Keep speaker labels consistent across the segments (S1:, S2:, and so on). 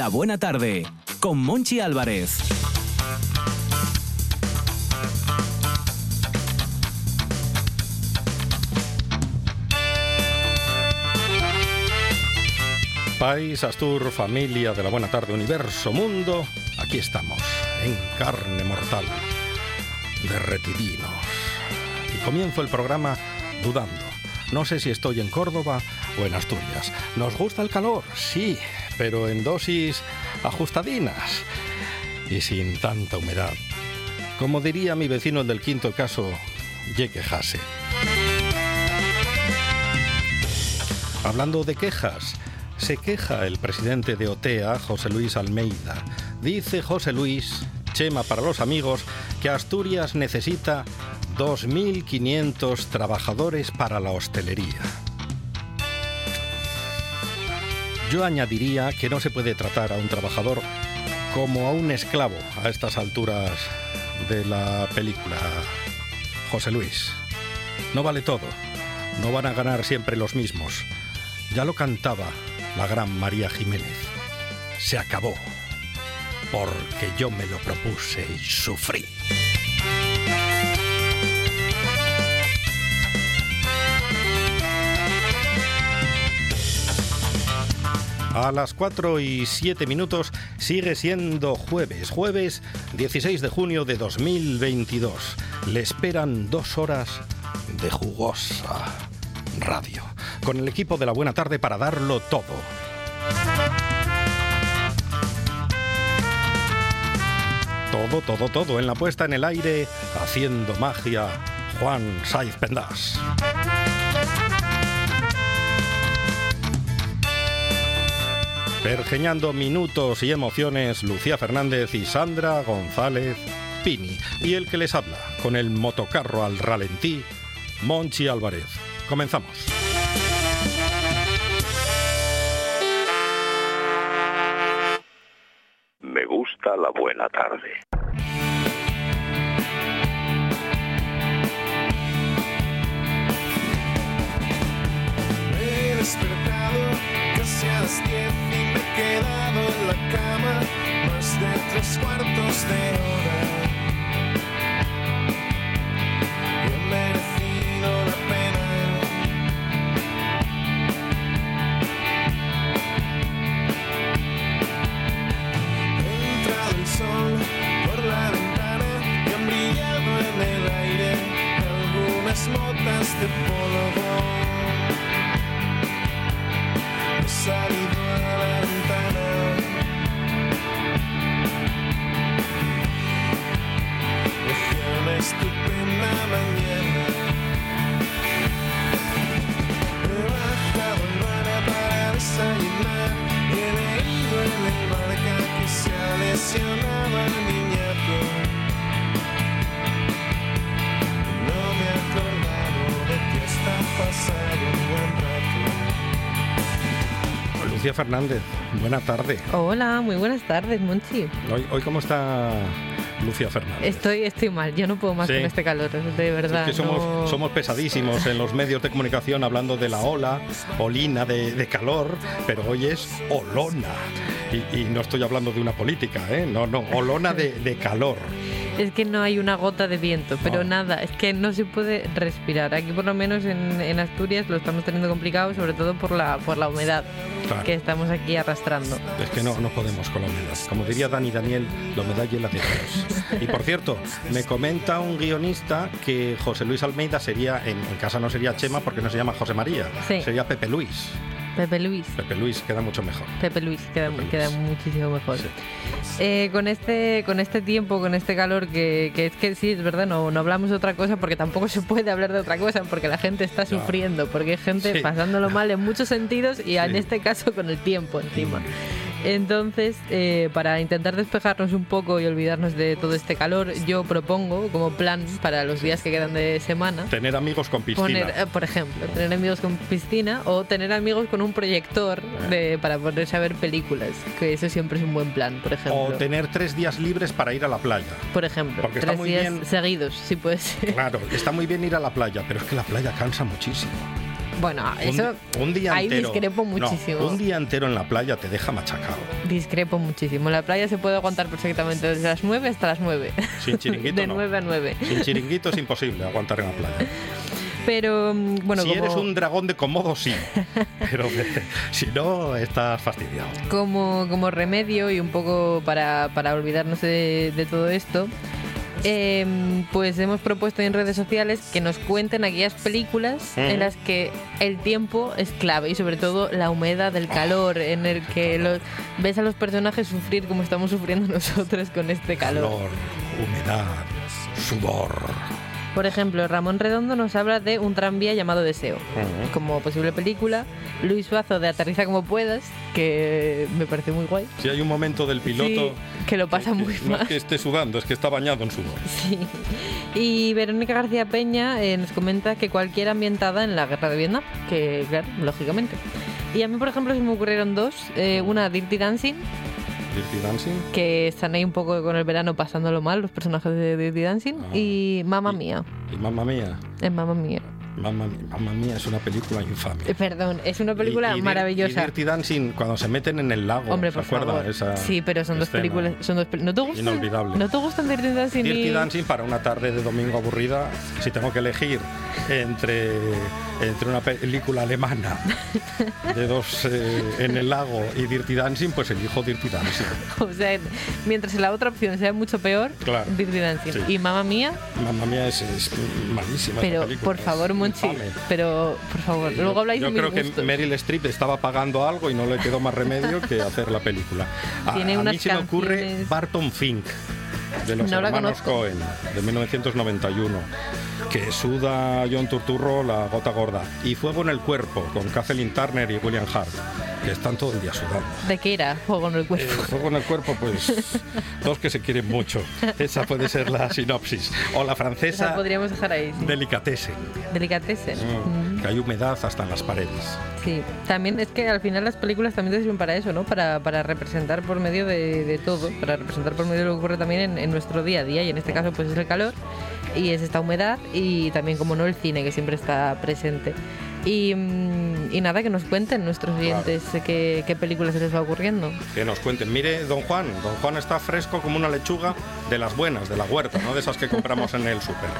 S1: La Buena Tarde con Monchi Álvarez.
S2: País, Astur, familia de la Buena Tarde, universo, mundo, aquí estamos, en carne mortal, derretidinos. Y comienzo el programa dudando. No sé si estoy en Córdoba o en Asturias. ¿Nos gusta el calor? Sí, pero en dosis ajustadinas y sin tanta humedad. Como diría mi vecino el del quinto caso, ye quejase. Hablando de quejas, se queja el presidente de OTEA, José Luis Almeida. Dice José Luis, Chema para los amigos, que Asturias necesita 2.500 trabajadores para la hostelería. Yo añadiría que no se puede tratar a un trabajador como a un esclavo a estas alturas de la película. José Luis, no vale todo, no van a ganar siempre los mismos. Ya lo cantaba la gran María Jiménez. Se acabó, porque yo me lo propuse y sufrí. A las 4 y 7 minutos sigue siendo jueves, jueves 16 de junio de 2022. Le esperan dos horas de jugosa radio, con el equipo de la buena tarde para darlo todo. Todo, todo, todo en la puesta en el aire, haciendo magia, Juan Saiz Pendas. Pergeñando minutos y emociones, Lucía Fernández y Sandra González Pini. Y el que les habla, con el motocarro al ralentí, Monchi Álvarez. Comenzamos.
S3: Me gusta la buena tarde.
S4: He en la cama más de tres cuartos de hora. Y he merecido la pena. Ha entrado el sol por la ventana y han brillado en el aire algunas motas de polvo. He salido
S2: Fernández, buena tarde.
S5: Hola, muy buenas tardes, Monchi.
S2: Hoy, hoy ¿cómo está Lucía Fernández?
S5: Estoy, estoy mal, yo no puedo más
S2: Sí.
S5: con este calor, de verdad.
S2: Es que somos,
S5: no-
S2: somos pesadísimos en los medios de comunicación hablando de la ola, olina de, de calor, pero hoy es olona. Y, y no estoy hablando de una política, ¿eh? No, no, olona de, de calor.
S5: Es que no hay una gota de viento, pero
S2: No.
S5: nada, es que no se puede respirar. Aquí por lo menos en, en Asturias lo estamos teniendo complicado, sobre todo por la, por la humedad
S2: Claro.
S5: que estamos aquí arrastrando.
S2: Es que no, no podemos con la humedad. Como diría Dani Daniel, la humedad y Dios. Y por cierto, me comenta un guionista que José Luis Almeida sería, en, en casa no sería Chema porque no se llama José María,
S5: Sí.
S2: sería Pepe Luis.
S5: Pepe Luis.
S2: Pepe Luis queda mucho mejor.
S5: Pepe Luis, queda,
S2: Pepe Luis.
S5: queda muchísimo mejor.
S2: Sí.
S5: Eh, con este con este tiempo, con este calor, que, que es que sí, es verdad, no, no hablamos de otra cosa porque tampoco se puede hablar de otra cosa porque la gente está sufriendo, porque hay gente
S2: Sí.
S5: pasándolo mal en muchos sentidos y en este caso con el tiempo encima. Entonces, eh, para intentar despejarnos un poco y olvidarnos de todo este calor, yo propongo como plan para los días que quedan de semana
S2: Tener amigos con piscina.
S5: poner, eh, por ejemplo, tener amigos con piscina o tener amigos con un proyector de, para ponerse a ver películas, que eso siempre es un buen plan, por ejemplo.
S2: o tener tres días libres para ir a la playa.
S5: por ejemplo,
S2: porque
S5: tres
S2: muy
S5: días
S2: bien-
S5: seguidos, si puede ser.
S2: Claro, está muy bien ir a la playa, pero es que la playa cansa muchísimo.
S5: Bueno,
S2: Un
S5: eso
S2: di- un, día
S5: ahí
S2: entero.
S5: discrepo
S2: no,
S5: muchísimo.
S2: un día entero en la playa te deja machacado.
S5: discrepo muchísimo. La playa se puede aguantar perfectamente desde las 9 hasta las 9.
S2: Sin chiringuito
S5: de
S2: no.
S5: 9 a 9.
S2: Sin chiringuito es imposible aguantar en la playa.
S5: Pero mm, bueno,
S2: si
S5: como,
S2: eres un dragón de comodo, sí. Pero eh, si no, estás fastidiado.
S5: como, como remedio y un poco para, para olvidarnos de, de todo esto, em, pues hemos propuesto en redes sociales que nos cuenten aquellas películas en las que el tiempo es clave y sobre todo la humedad, el calor, en el que los, ves a los personajes sufrir como estamos sufriendo nosotros con este calor.
S2: Calor, humedad, sudor.
S5: Por ejemplo, Ramón Redondo nos habla de un tranvía llamado Deseo. Como posible película, Luis Suazo de Aterriza como puedas, que me parece muy guay.
S2: Si hay un momento del piloto
S5: Sí, que lo pasa
S2: que-
S5: muy
S2: no
S5: mal.
S2: es que esté sudando, es que está bañado en sudor.
S5: Sí. Y Verónica García Peña eh, nos comenta que cualquiera ambientada en la guerra de Vietnam, que claro, lógicamente. Y a mí, por ejemplo, se me ocurrieron dos. Eh, una, Dirty Dancing,
S2: Dirty Dancing.
S5: que están ahí un poco con el verano pasándolo mal, los personajes de Dirty Dancing.
S2: Ah.
S5: Y Mamma Mía,
S2: Y Mamma Mía.
S5: es Mamma Mía.
S2: Mamma, Mamma Mía es una película infame.
S5: Eh, perdón, es una película
S2: Y- y
S5: maravillosa.
S2: Y Dirty Dancing, cuando se meten en el lago,
S5: Hombre,
S2: ¿se
S5: por
S2: acuerda?
S5: favor.
S2: Esa
S5: sí, pero son dos
S2: escena?
S5: películas. Son dos pel- ¿No te gustan?
S2: Inolvidable.
S5: ¿No te gustan Dirty Dancing?
S2: Dirty
S5: y-
S2: Dancing para una tarde de domingo aburrida, si tengo que elegir entre, entre una película alemana de dos eh, en el lago y Dirty Dancing, pues elijo Dirty Dancing.
S5: O sea, mientras la otra opción sea mucho peor,
S2: Claro.
S5: Dirty Dancing.
S2: Sí.
S5: Y Mamma Mía,
S2: Mamma mía es, es malísima.
S5: pero por favor, Monchi,
S2: infame.
S5: pero por favor,
S2: Yo-
S5: luego habláis
S2: Yo
S5: de mis
S2: creo que
S5: gustos.
S2: Meryl Streep estaba pagando algo y no le quedó más remedio que hacer la película. A,
S5: Tiene
S2: a mí
S5: unas
S2: se me ocurre Barton Fink, de los
S5: No
S2: hermanos. Cohen, de 1991, que suda John Turturro la gota gorda. Y Fuego en el cuerpo, con Kathleen Turner y William Hart, que están todo el día sudando.
S5: ¿De qué era? Juego en el
S2: Eh,
S5: cuerpo.
S2: fuego en el cuerpo, pues dos que se quieren mucho. Esa puede ser la sinopsis. O la francesa
S5: podríamos dejar ahí. Sí.
S2: Delicatessen,
S5: Delicatessen.
S2: mm,
S5: Mm,
S2: que hay humedad hasta en las paredes.
S5: Sí, también es que al final las películas también te sirven para eso, ¿no? Para, para representar por medio de, de todo, para representar por medio de lo que ocurre también en, en nuestro día a día, y en este caso pues es el calor y es esta humedad y también como no el cine que siempre está presente. Y, mm, y nada, que nos cuenten nuestros oyentes qué, qué películas se les va ocurriendo.
S2: Que nos cuenten. Mire, don Juan, don Juan está fresco como una lechuga de las buenas, de la huerta, no de esas que compramos en el súper.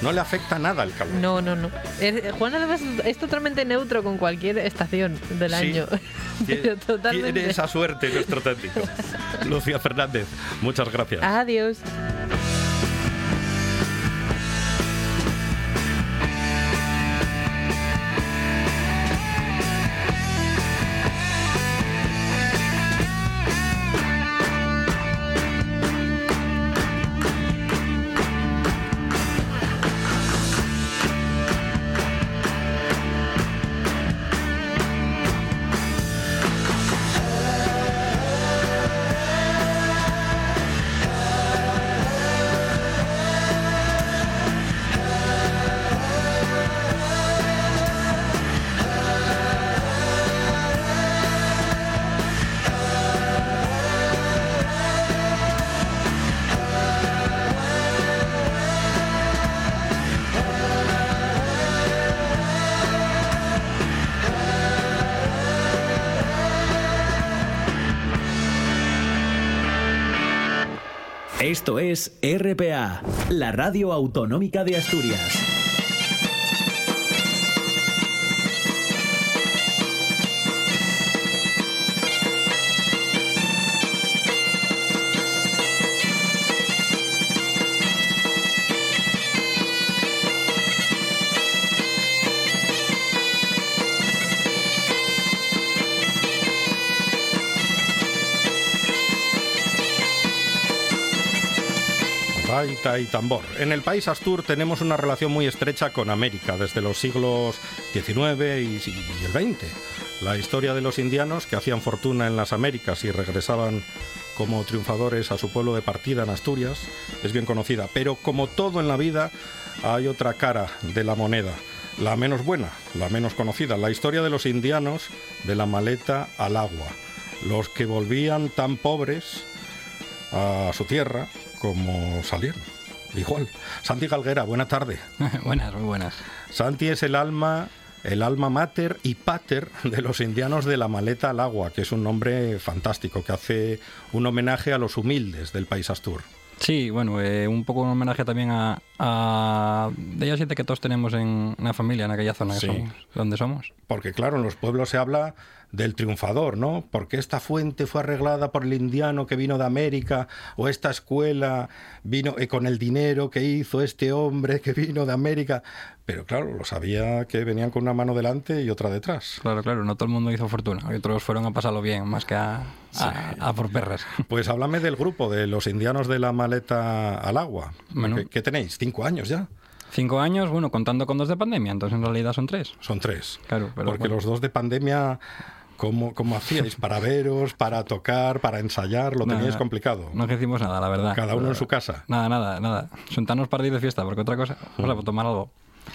S2: No le afecta nada el calor.
S5: No, no, no. Es- Juan además es totalmente neutro con cualquier estación del
S2: Sí.
S5: año. Pero totalmente.
S2: Tiene esa suerte nuestro técnico. Lucía Fernández, muchas gracias.
S5: Adiós.
S1: Esto es RPA, la radio autonómica de Asturias.
S2: Y tambor. En el país Astur tenemos una relación muy estrecha con América desde los siglos XIX y, y el XX. La historia de los indianos que hacían fortuna en las Américas y regresaban como triunfadores a su pueblo de partida en Asturias es bien conocida, pero como todo en la vida hay otra cara de la moneda, la menos buena, la menos conocida, la historia de los indianos de la maleta al agua, los que volvían tan pobres a su tierra como salieron. Igual. Santi Galguera, buena tarde.
S6: buenas, muy buenas.
S2: Santi es el alma el alma mater y pater de los indianos de la maleta al agua, que es un nombre fantástico, que hace un homenaje a los humildes del país Astur.
S6: Sí, bueno, eh, un poco un homenaje también a, a de ellos siete que todos tenemos en una familia en aquella zona que
S2: Sí.
S6: somos, donde somos.
S2: Porque claro, en los pueblos se habla del triunfador, ¿no? Porque esta fuente fue arreglada por el indiano que vino de América, o esta escuela vino eh, con el dinero que hizo este hombre que vino de América. Pero claro, lo sabía que venían con una mano delante y otra detrás.
S6: Claro, claro, no todo el mundo hizo fortuna. Otros fueron a pasarlo bien, más que a, a- a por perras.
S2: Pues háblame del grupo de los indianos de la maleta al agua.
S6: Bueno.
S2: ¿Qué, qué tenéis? ¿Cinco años ya?
S6: Cinco años, bueno, contando con dos de pandemia, entonces en realidad son tres.
S2: Son tres.
S6: Claro, pero
S2: Porque
S6: bueno.
S2: los dos de pandemia, ¿cómo, cómo hacíais? ¿Para veros, para tocar, para ensayar? Lo
S6: Nada,
S2: teníais complicado.
S6: No hicimos nada, la verdad.
S2: Cada uno en su casa.
S6: Nada, nada, nada. Sentarnos para ir de fiesta, porque otra cosa, vamos a tomar algo.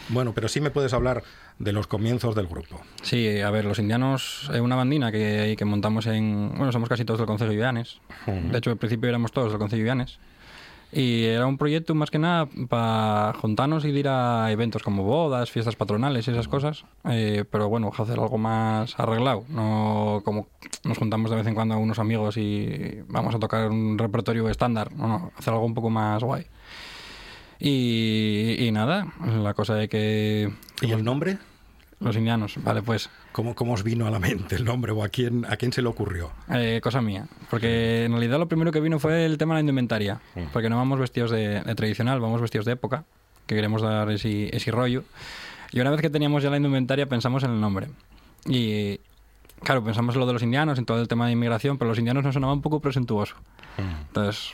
S2: Bueno, pero sí me puedes hablar de los comienzos del grupo.
S6: Sí, a ver, los indianos es una bandina que, que montamos en... Bueno, somos casi todos del Concello de Llanes. De hecho, al principio éramos todos del Concello de. Y era un proyecto más que nada para juntarnos y ir a eventos como bodas, fiestas patronales y esas cosas. Eh, pero bueno, hacer algo más arreglado. No como nos juntamos de vez en cuando a unos amigos y vamos a tocar un repertorio estándar. No, no, hacer algo un poco más guay. Y, y nada, la cosa de que
S2: ¿Y el nombre?
S6: los indianos, vale, pues
S2: ¿Cómo, ¿Cómo os vino a la mente el nombre o a quién, a quién se le ocurrió?
S6: Eh, cosa mía. Porque en realidad lo primero que vino fue el tema de la indumentaria. Porque no vamos vestidos de, de tradicional, vamos vestidos de época, que queremos dar ese, ese rollo. Y una vez que teníamos ya la indumentaria, pensamos en el nombre. Y claro, pensamos en lo de los indianos, en todo el tema de inmigración, pero los indianos nos sonaba un poco presuntuoso. Entonces,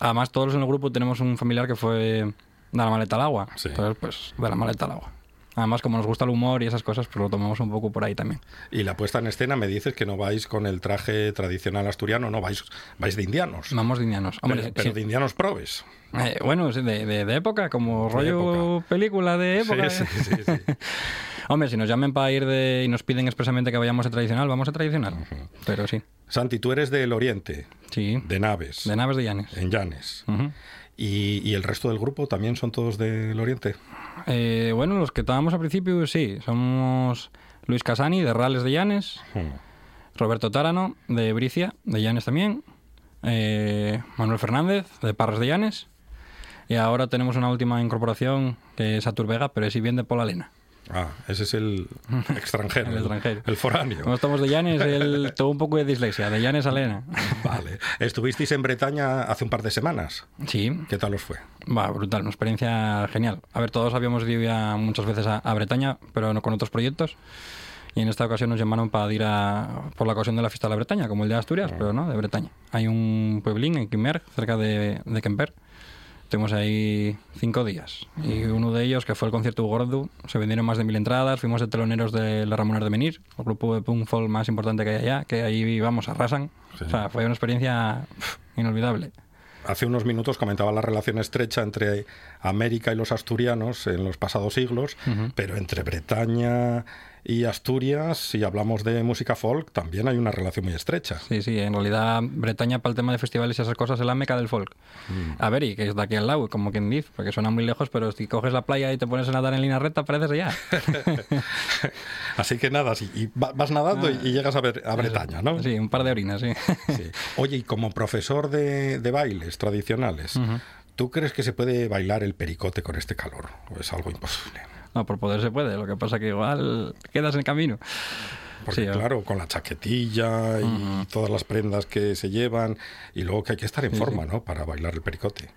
S6: además todos en el grupo tenemos un familiar que fue de la maleta al agua.
S2: Sí.
S6: Entonces, pues de la maleta al agua. Además, como nos gusta el humor y esas cosas, pues lo tomamos un poco por ahí también.
S2: Y la puesta en escena me dices que no vais con el traje tradicional asturiano, no, vais, vais de indianos.
S6: Vamos de indianos. Hombre,
S2: pero pero
S6: sí.
S2: de indianos probes.
S6: Eh, bueno, sí, de, de- de época, como rollo
S2: época.
S6: película de época.
S2: Sí, sí, sí, sí.
S6: Hombre, si nos llamen para ir de y nos piden expresamente que vayamos a tradicional, vamos a tradicional. Pero sí,
S2: Santi, tú eres del Oriente,
S6: sí.
S2: de Naves,
S6: De naves de Llanes.
S2: en Llanes.
S6: Ujú.
S2: ¿Y, y el resto del grupo también son todos del Oriente?
S6: Eh, bueno, los que estábamos al principio, sí. Somos Luis Casani, de Rales de Llanes. Roberto Tárano, de Bricia, de Llanes también. eh, Manuel Fernández, de Parras de Llanes. Y ahora tenemos una última incorporación, que es Atur Vega, pero es bien de Pola Lena.
S2: Ah, ese es el extranjero.
S6: El extranjero.
S2: El foráneo.
S6: Como estamos de Llanes, él tuvo un poco de dislexia, de Llanes a Lena.
S2: Vale. Estuvisteis en Bretaña hace un par de semanas.
S6: Sí,
S2: ¿Qué tal os fue?
S6: va, brutal, una experiencia genial. A ver, todos habíamos ido ya muchas veces a, a Bretaña, pero no con otros proyectos. Y en esta ocasión nos llamaron para ir a, por la ocasión de la fiesta de la Bretaña, como el de Asturias, pero no, de Bretaña. Hay un pueblín en Quimper, cerca de, de Quemper. Estuvimos ahí cinco días. Y uno de ellos, que fue el concierto Gordu, se vendieron más de mil entradas. Fuimos de teloneros de la Ramones de Menir, el grupo de punk folk más importante que hay allá, que ahí, vamos, arrasan. O sea, fue una experiencia pf, inolvidable.
S2: Hace unos minutos comentaba la relación estrecha entre América y los asturianos en los pasados siglos, pero entre Bretaña y Asturias, si hablamos de música folk, también hay una relación muy estrecha.
S6: Sí, sí, en realidad Bretaña para el tema de festivales y esas cosas es la meca del folk. A ver, y que es de aquí al lado, como quien dice, porque suena muy lejos, pero si coges la playa y te pones a nadar en línea recta, pareces allá.
S2: Así que nada, sí, y va- vas nadando y, y llegas a, ver, a Bretaña, ¿no?
S6: Sí, un par de orinas, sí.
S2: Sí. Oye, y como profesor de, de bailes tradicionales, ¿tú crees que se puede bailar el pericote con este calor? ¿O es algo imposible?
S6: No, por poder se puede, lo que pasa que igual quedas en camino.
S2: Porque
S6: Sí,
S2: claro, con la chaquetilla y todas las prendas que se llevan, y luego que hay que estar en forma, ¿no? Para bailar el pericote.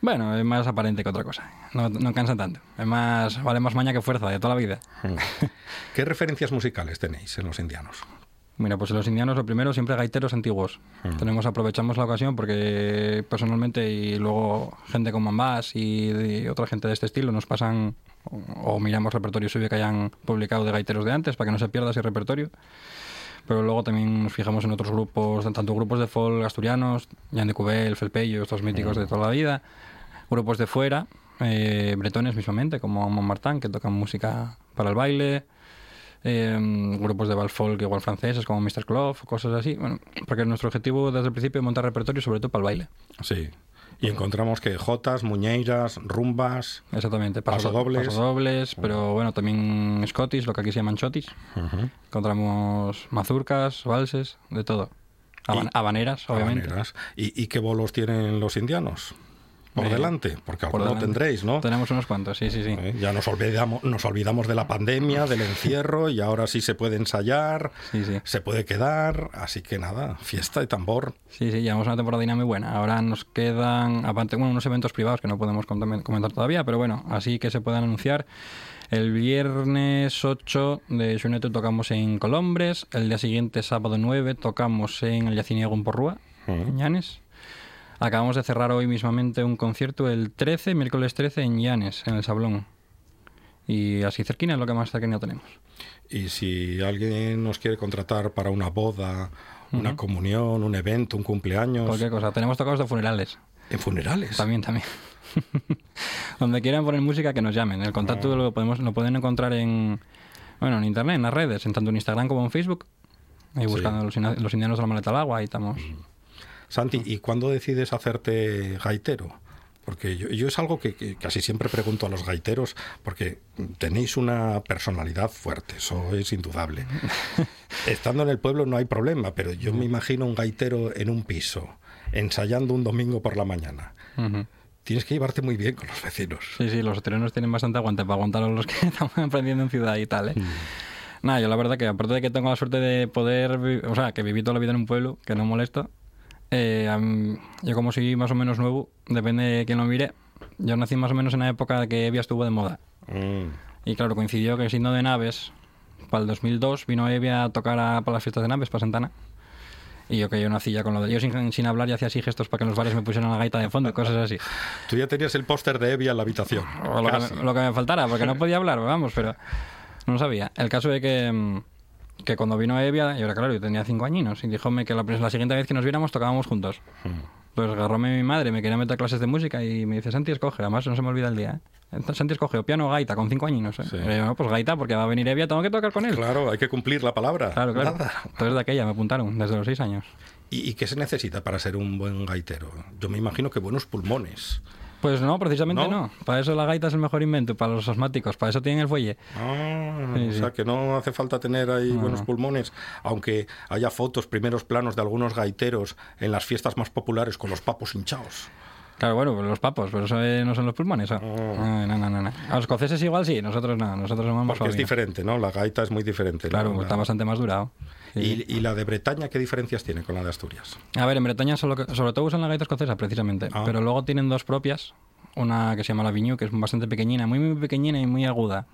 S6: Bueno, es más aparente que otra cosa. No, no cansa tanto. Es más, vale más maña que fuerza de toda la vida.
S2: ¿Qué referencias musicales tenéis en los indianos?
S6: Mira, pues en los indianos lo primero siempre gaiteros antiguos. Tenemos, aprovechamos la ocasión porque personalmente y luego gente como Ambas y, de otra gente de este estilo nos pasan o, o miramos repertorio suyo que hayan publicado de gaiteros de antes para que no se pierda ese repertorio. Pero luego también nos fijamos en otros grupos, tanto grupos de folk asturianos, Jan de Cubel, Felpeyo, estos míticos de toda la vida, grupos de fuera, eh, bretones mismamente, como Montmartin, que tocan música para el baile, eh, grupos de folk igual franceses como Mr. Clough, cosas así. Bueno, porque nuestro objetivo desde el principio es montar repertorio sobre todo para el baile.
S2: Sí. Y encontramos que jotas, muñeiras, rumbas.
S6: Exactamente,
S2: Pasodobles.
S6: pasodobles, pero bueno, también scottis, lo que aquí se llaman chotis. Encontramos mazurcas, valses, de todo. Haban- habaneras, obviamente.
S2: Habaneras. ¿Y, y qué bolos tienen los indianos? Por
S6: Eh,
S2: delante, porque
S6: por
S2: alguno
S6: delante.
S2: tendréis, ¿no?
S6: Tenemos unos cuantos, sí, sí, sí.
S2: Eh, Ya nos olvidamos, nos olvidamos de la pandemia, del encierro, y ahora sí se puede ensayar,
S6: Sí, sí.
S2: se puede quedar, así que nada, fiesta y tambor.
S6: Sí, sí, llevamos una temporadina muy buena. Ahora nos quedan, aparte, bueno, unos eventos privados que no podemos comentar todavía, pero bueno, así que se puedan anunciar. El viernes 8 de Xuneto tocamos en Colombres, el día siguiente, sábado 9, tocamos en el Yaciniego en Porrúa, en Llanes. Acabamos de cerrar hoy mismamente un concierto el 13, miércoles 13, en Llanes, en el Sablón. Y así cerquina es lo que más cerquina tenemos.
S2: Y si alguien nos quiere contratar para una boda, una comunión, un evento, un cumpleaños,
S6: Cualquier cosa. Tenemos tocados de funerales.
S2: en funerales.
S6: También, también. Donde quieran poner música, que nos llamen. El contacto lo, podemos, lo pueden encontrar en, bueno, en internet, en las redes, en tanto en Instagram como en Facebook. Ahí buscando los, indianos de la maleta al agua, ahí estamos.
S2: Santi, ¿y cuándo decides hacerte gaitero? Porque yo, yo es algo que, que casi siempre pregunto a los gaiteros, porque tenéis una personalidad fuerte, eso es indudable. Estando en el pueblo no hay problema, pero yo me imagino un gaitero en un piso, ensayando un domingo por la mañana. Tienes que llevarte muy bien con los vecinos.
S6: Sí, sí, los terrenos tienen bastante aguante para aguantar a los que estamos aprendiendo en ciudad y tal, ¿eh? Nada, yo la verdad que aparte de que tengo la suerte de poder, o sea, que viví toda la vida en un pueblo, que no molesto, eh, yo como soy más o menos nuevo, depende de quién lo mire, yo nací más o menos en la época que Evia estuvo de moda.
S2: Mm.
S6: Y claro, coincidió que siendo de Naves, para el 2002 vino Evia a tocar a- para las fiestas de Naves, para Santana. Y yo que yo nací ya con lo de... Yo sin, sin hablar y hacía así gestos para que en los bares me pusieran la gaita de fondo y cosas así.
S2: Tú ya tenías el póster de Evia en la habitación.
S6: O lo que, lo que me faltara, porque no podía hablar, vamos, pero no sabía. El caso de que, mm, que cuando vino Evia, yo era claro, yo tenía cinco añinos, y díjome que la, la siguiente vez que nos viéramos tocábamos juntos. Pues agarróme mi madre, me quería meter a clases de música y me dice, Santi, escoge, además no se me olvida el día. ¿eh? Entonces, Santi escoge o piano o gaita, con cinco añinos. ¿eh?
S2: Sí.
S6: Yo, no, pues gaita, porque va a venir Evia, tengo que tocar con él.
S2: Claro, hay que cumplir la palabra.
S6: Claro, claro.
S2: Nada.
S6: Entonces de aquella me apuntaron, desde los seis años.
S2: ¿Y, y qué se necesita para ser un buen gaitero? Yo me imagino que buenos pulmones.
S6: Pues no, precisamente
S2: ¿No?
S6: no. Para eso la gaita es el mejor invento, para los asmáticos, para eso tienen el fuelle.
S2: Ah,
S6: Sí,
S2: o
S6: sí.
S2: sea que no hace falta tener ahí buenos pulmones, aunque haya fotos, primeros planos de algunos gaiteros en las fiestas más populares con los papos hinchados.
S6: Claro, bueno, pues los papos, pero eso eh, no son los pulmones. ¿o? Ah, no, no, no, no. A los escoceses igual sí, nosotros no, nosotros somos más
S2: Porque es diferente, ¿no? La gaita es muy diferente. ¿no?
S6: Claro,
S2: La-
S6: está bastante más durado. Sí.
S2: ¿Y, y la de Bretaña qué diferencias tiene con la de Asturias?
S6: A ver, en Bretaña solo sobre todo usan la gaita escocesa, precisamente.
S2: Ah.
S6: Pero luego tienen dos propias. Una que se llama la Viñu, que es bastante pequeñina, muy, muy pequeñina y muy aguda.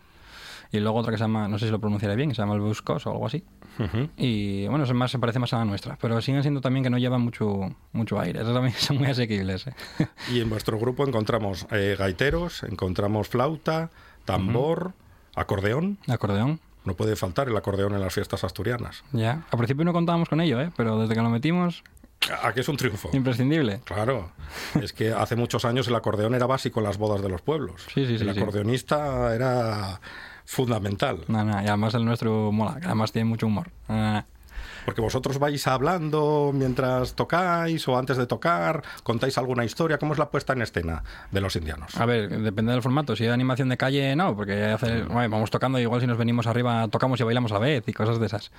S6: Y luego otra que se llama, no sé si lo pronunciaré bien, que se llama el Buscos o algo así.
S2: Ujú.
S6: Y bueno, es más, se parece más a la nuestra. Pero siguen siendo también que no llevan mucho, mucho aire. Esos también son muy asequibles. ¿eh?
S2: Y en vuestro grupo encontramos eh, gaiteros, encontramos flauta, tambor, acordeón.
S6: Acordeón.
S2: No puede faltar el acordeón en las fiestas asturianas.
S6: Ya. Al principio no contábamos con ello, ¿eh? pero desde que lo metimos,
S2: ¿A qué es un triunfo?
S6: imprescindible.
S2: Claro, es que hace muchos años el acordeón era básico en las bodas de los pueblos.
S6: Sí, sí, sí,
S2: el
S6: sí.
S2: acordeonista era fundamental.
S6: No, no, y además el nuestro mola, además tiene mucho humor. No, no, no.
S2: Porque vosotros vais hablando mientras tocáis o antes de tocar, contáis alguna historia. ¿Cómo es la puesta en escena de los indianos?
S6: A ver, depende del formato. Si hay animación de calle, no, porque hace- bueno, vamos tocando y igual si nos venimos arriba tocamos y bailamos a la vez y cosas de esas.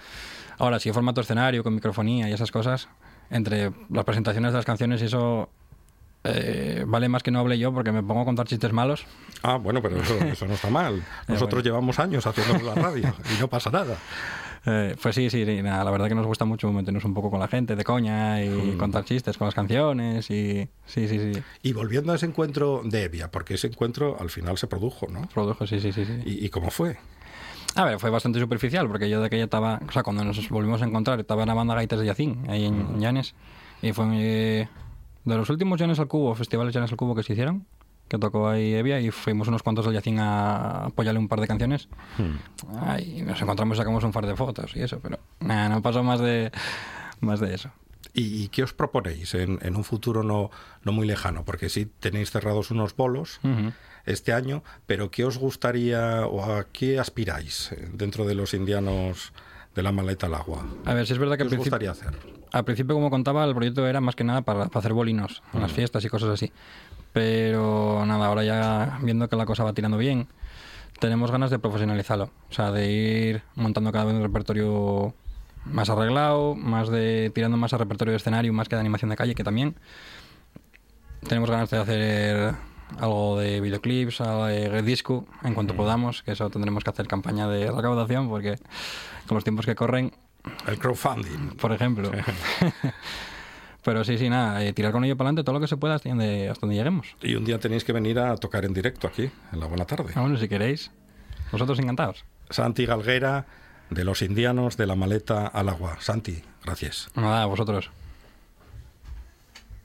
S6: Ahora, si hay formato escenario con microfonía y esas cosas, entre las presentaciones de las canciones y eso eh, vale más que no hable yo porque me pongo a contar chistes malos.
S2: Ah, bueno, pero eso, eso no está mal. Nosotros llevamos años haciendo la radio y no pasa nada.
S6: Eh, pues sí, sí, sí, nada, la verdad que nos gusta mucho meternos un poco con la gente de coña y contar chistes con las canciones y sí, sí, sí.
S2: Y volviendo a ese encuentro de Evia, porque ese encuentro al final se produjo, ¿no?
S6: Produjo, sí, sí, sí, sí.
S2: ¿Y, y cómo fue?
S6: A ver, fue bastante superficial, porque yo de aquella estaba, o sea, cuando nos volvimos a encontrar, estaba en la banda Gaitas de Yacín, ahí en, en Llanes, y fue eh, de los últimos Llanes al Cubo, festivales Llanes al Cubo que se hicieron, que tocó ahí Evia, y fuimos unos cuantos del Yacín a apoyarle un par de canciones. Ay, nos encontramos y sacamos un par de fotos y eso, pero nada, no pasó más de, más de eso.
S2: ¿Y, qué os proponéis en, en un futuro no, no muy lejano? Porque sí tenéis cerrados unos bolos
S6: Ujú.
S2: este año, pero ¿qué os gustaría o a qué aspiráis eh, dentro de los indianos de la maleta al agua?
S6: A ver, si es verdad que
S2: ¿Qué
S6: al
S2: os
S6: principio,
S2: gustaría hacer?
S6: al principio, como contaba, el proyecto era más que nada para, para hacer bolinos en
S2: Mm.
S6: las fiestas y cosas así. Pero nada, ahora ya viendo que la cosa va tirando bien, tenemos ganas de profesionalizarlo. O sea, de ir montando cada vez un repertorio más arreglado, más de tirando más a repertorio de escenario, más que de animación de calle, que también tenemos ganas de hacer algo de videoclips, algo de disco, en cuanto podamos, que eso tendremos que hacer campaña de recaudación, porque con los tiempos que corren,
S2: El crowdfunding.
S6: por ejemplo. Pero sí, sí, nada, eh, tirar con ello para adelante todo lo que se pueda hasta donde, hasta donde lleguemos.
S2: Y un día tenéis que venir a tocar en directo aquí, en la buena tarde.
S6: Ah, bueno, si queréis, vosotros encantados.
S2: Santi Galguera, de los indianos de la maleta al agua. Santi, gracias.
S6: Nada, vosotros.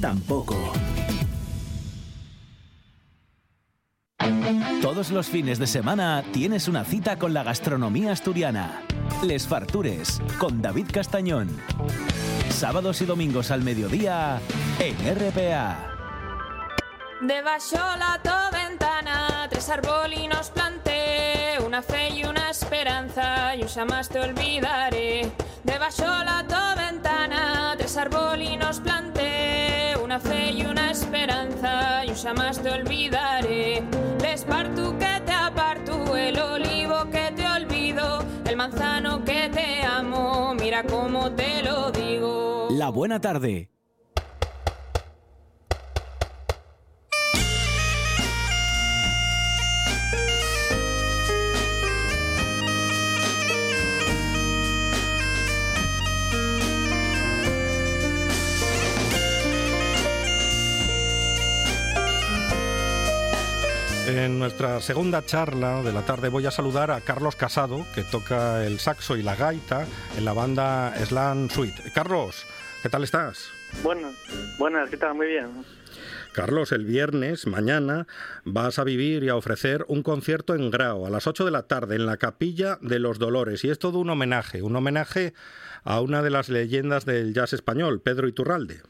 S1: tampoco. Todos los fines de semana tienes una cita con la gastronomía asturiana. Les Fartures, con David Castañón. Sábados y domingos al mediodía en RPA.
S7: Debaixo la to ventana, tres arbolinos planté, una fe y una esperanza, y un jamás te olvidaré. Debaixo la to ventana, tres arbolinos planté, una fe y una esperanza, y un jamás te olvidaré. Les parto que te aparto, el olivo que te olvido, el manzano que te amo, mira cómo te lo digo.
S1: La buena tarde.
S2: En nuestra segunda charla de la tarde voy a saludar a Carlos Casado, que toca el saxo y la gaita en la banda Slam Suite. Carlos, ¿qué tal estás?
S8: Bueno, buenas, ¿qué tal? Muy bien.
S2: Carlos, el viernes, mañana, vas a vivir y a ofrecer un concierto en Grao a las 8 de la tarde en la Capilla de los Dolores. Y es todo un homenaje, un homenaje a una de las leyendas del jazz español, Pedro Iturralde.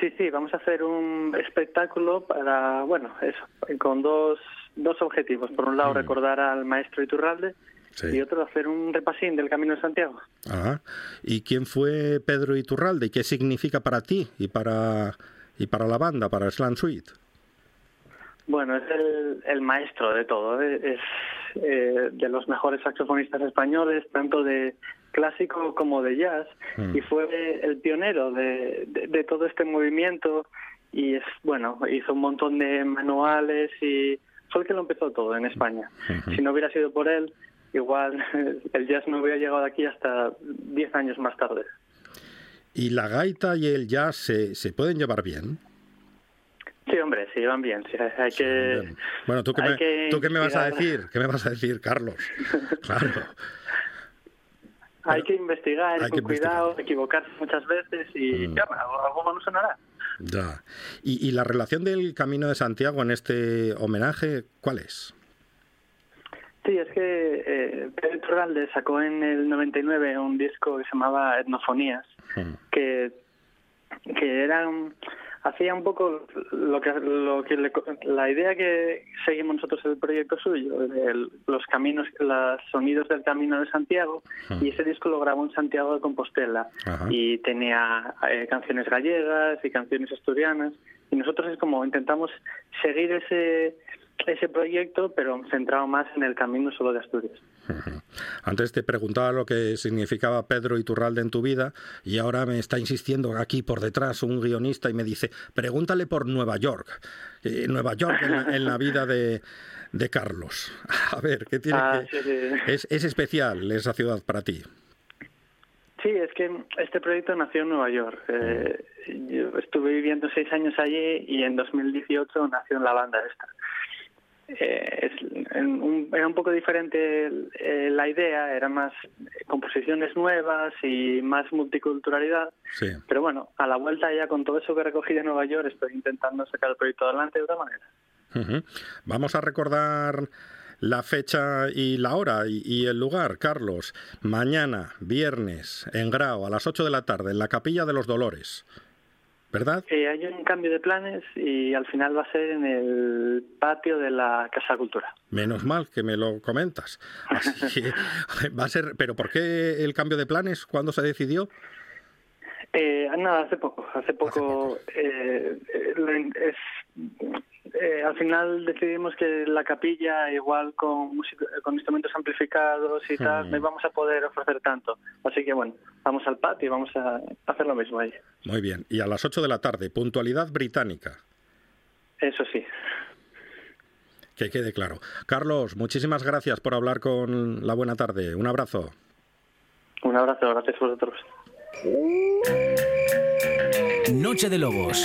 S8: Sí, sí, vamos a hacer un espectáculo para, bueno, eso, con dos, dos objetivos. Por un lado, recordar al maestro Iturralde
S2: Sí.
S8: y otro, hacer un repasín del Camino de Santiago.
S2: Ajá. ¿Y quién fue Pedro Iturralde y qué significa para ti y para, y para la banda, para Slam Suite?
S8: Bueno, es el, el maestro de todo, ¿eh? es eh, de los mejores saxofonistas españoles, tanto de clásico como de jazz,
S2: Mm.
S8: y fue el pionero de, de, de todo este movimiento y es bueno, hizo un montón de manuales y fue el que lo empezó todo en España.
S2: Ujú.
S8: Si no hubiera sido por él, igual el jazz no hubiera llegado aquí hasta 10 años más tarde.
S2: ¿Y la gaita y el jazz se, se pueden llevar bien?
S8: Sí, hombre, se llevan bien. sí, hay que,
S2: Bien. Bueno, ¿tú qué, me,
S8: que
S2: ¿tú qué me vas a decir? ¿Qué me vas a decir, Carlos? Claro.
S8: Hay que investigar
S2: Hay
S8: con
S2: investigar.
S8: cuidado, equivocarse muchas veces y
S2: Mm.
S8: ya, algo, no sonará.
S2: Ya. ¿Y, y la relación del Camino de Santiago en este homenaje, cuál es?
S8: Sí, es que eh, Pedro Iturralde sacó en el 99 un disco que se llamaba Etnofonías,
S2: Mm.
S8: que, que era un- hacía un poco lo que lo que le- la idea que seguimos nosotros el proyecto suyo los caminos los sonidos del camino de Santiago y ese disco lo grabó en Santiago de Compostela. Y tenía eh, canciones gallegas y canciones asturianas y nosotros es como intentamos seguir ese ese proyecto pero centrado más en el camino solo de Asturias.
S2: Antes te preguntaba lo que significaba Pedro Iturralde en tu vida y ahora me está insistiendo aquí por detrás un guionista y me dice, pregúntale por Nueva York. Eh, Nueva York en la, en la vida de, de Carlos. A ver, ¿qué tiene
S8: Ah,
S2: que...?
S8: sí, sí.
S2: Es, es especial esa ciudad para ti.
S8: Sí, es que este proyecto nació en Nueva York. Eh, yo estuve viviendo seis años allí y en 2018 nació en la banda esta. Eh, es- en un- era un poco diferente eh, la idea, eran más composiciones nuevas y más multiculturalidad.
S2: Sí.
S8: Pero bueno, a la vuelta ya con todo eso que recogí de Nueva York estoy intentando sacar el proyecto adelante de otra manera.
S2: Vamos a recordar la fecha y la hora y, y el lugar, Carlos. Mañana, viernes, en Grao, a las 8 de la tarde, en la Capilla de los Dolores. ¿Verdad?
S8: Eh, hay un cambio de planes y al final va a ser en el patio de la Casa Cultura.
S2: Menos mal que me lo comentas. Así que va a ser. ¿Pero por qué el cambio de planes? ¿Cuándo se decidió?
S8: Eh, nada, hace poco. Hace poco eh, eh, lo in- es, eh, al final decidimos que la capilla, igual con, música- con instrumentos amplificados y tal,
S2: Hmm.
S8: no íbamos a poder ofrecer tanto. Así que bueno, vamos al patio y vamos a hacer lo mismo ahí.
S2: Muy bien. Y a las 8 de la tarde, puntualidad británica.
S8: Eso sí.
S2: Que quede claro. Carlos, muchísimas gracias por hablar con la buena tarde. Un abrazo.
S8: Un abrazo, gracias a vosotros.
S1: Noche de Lobos.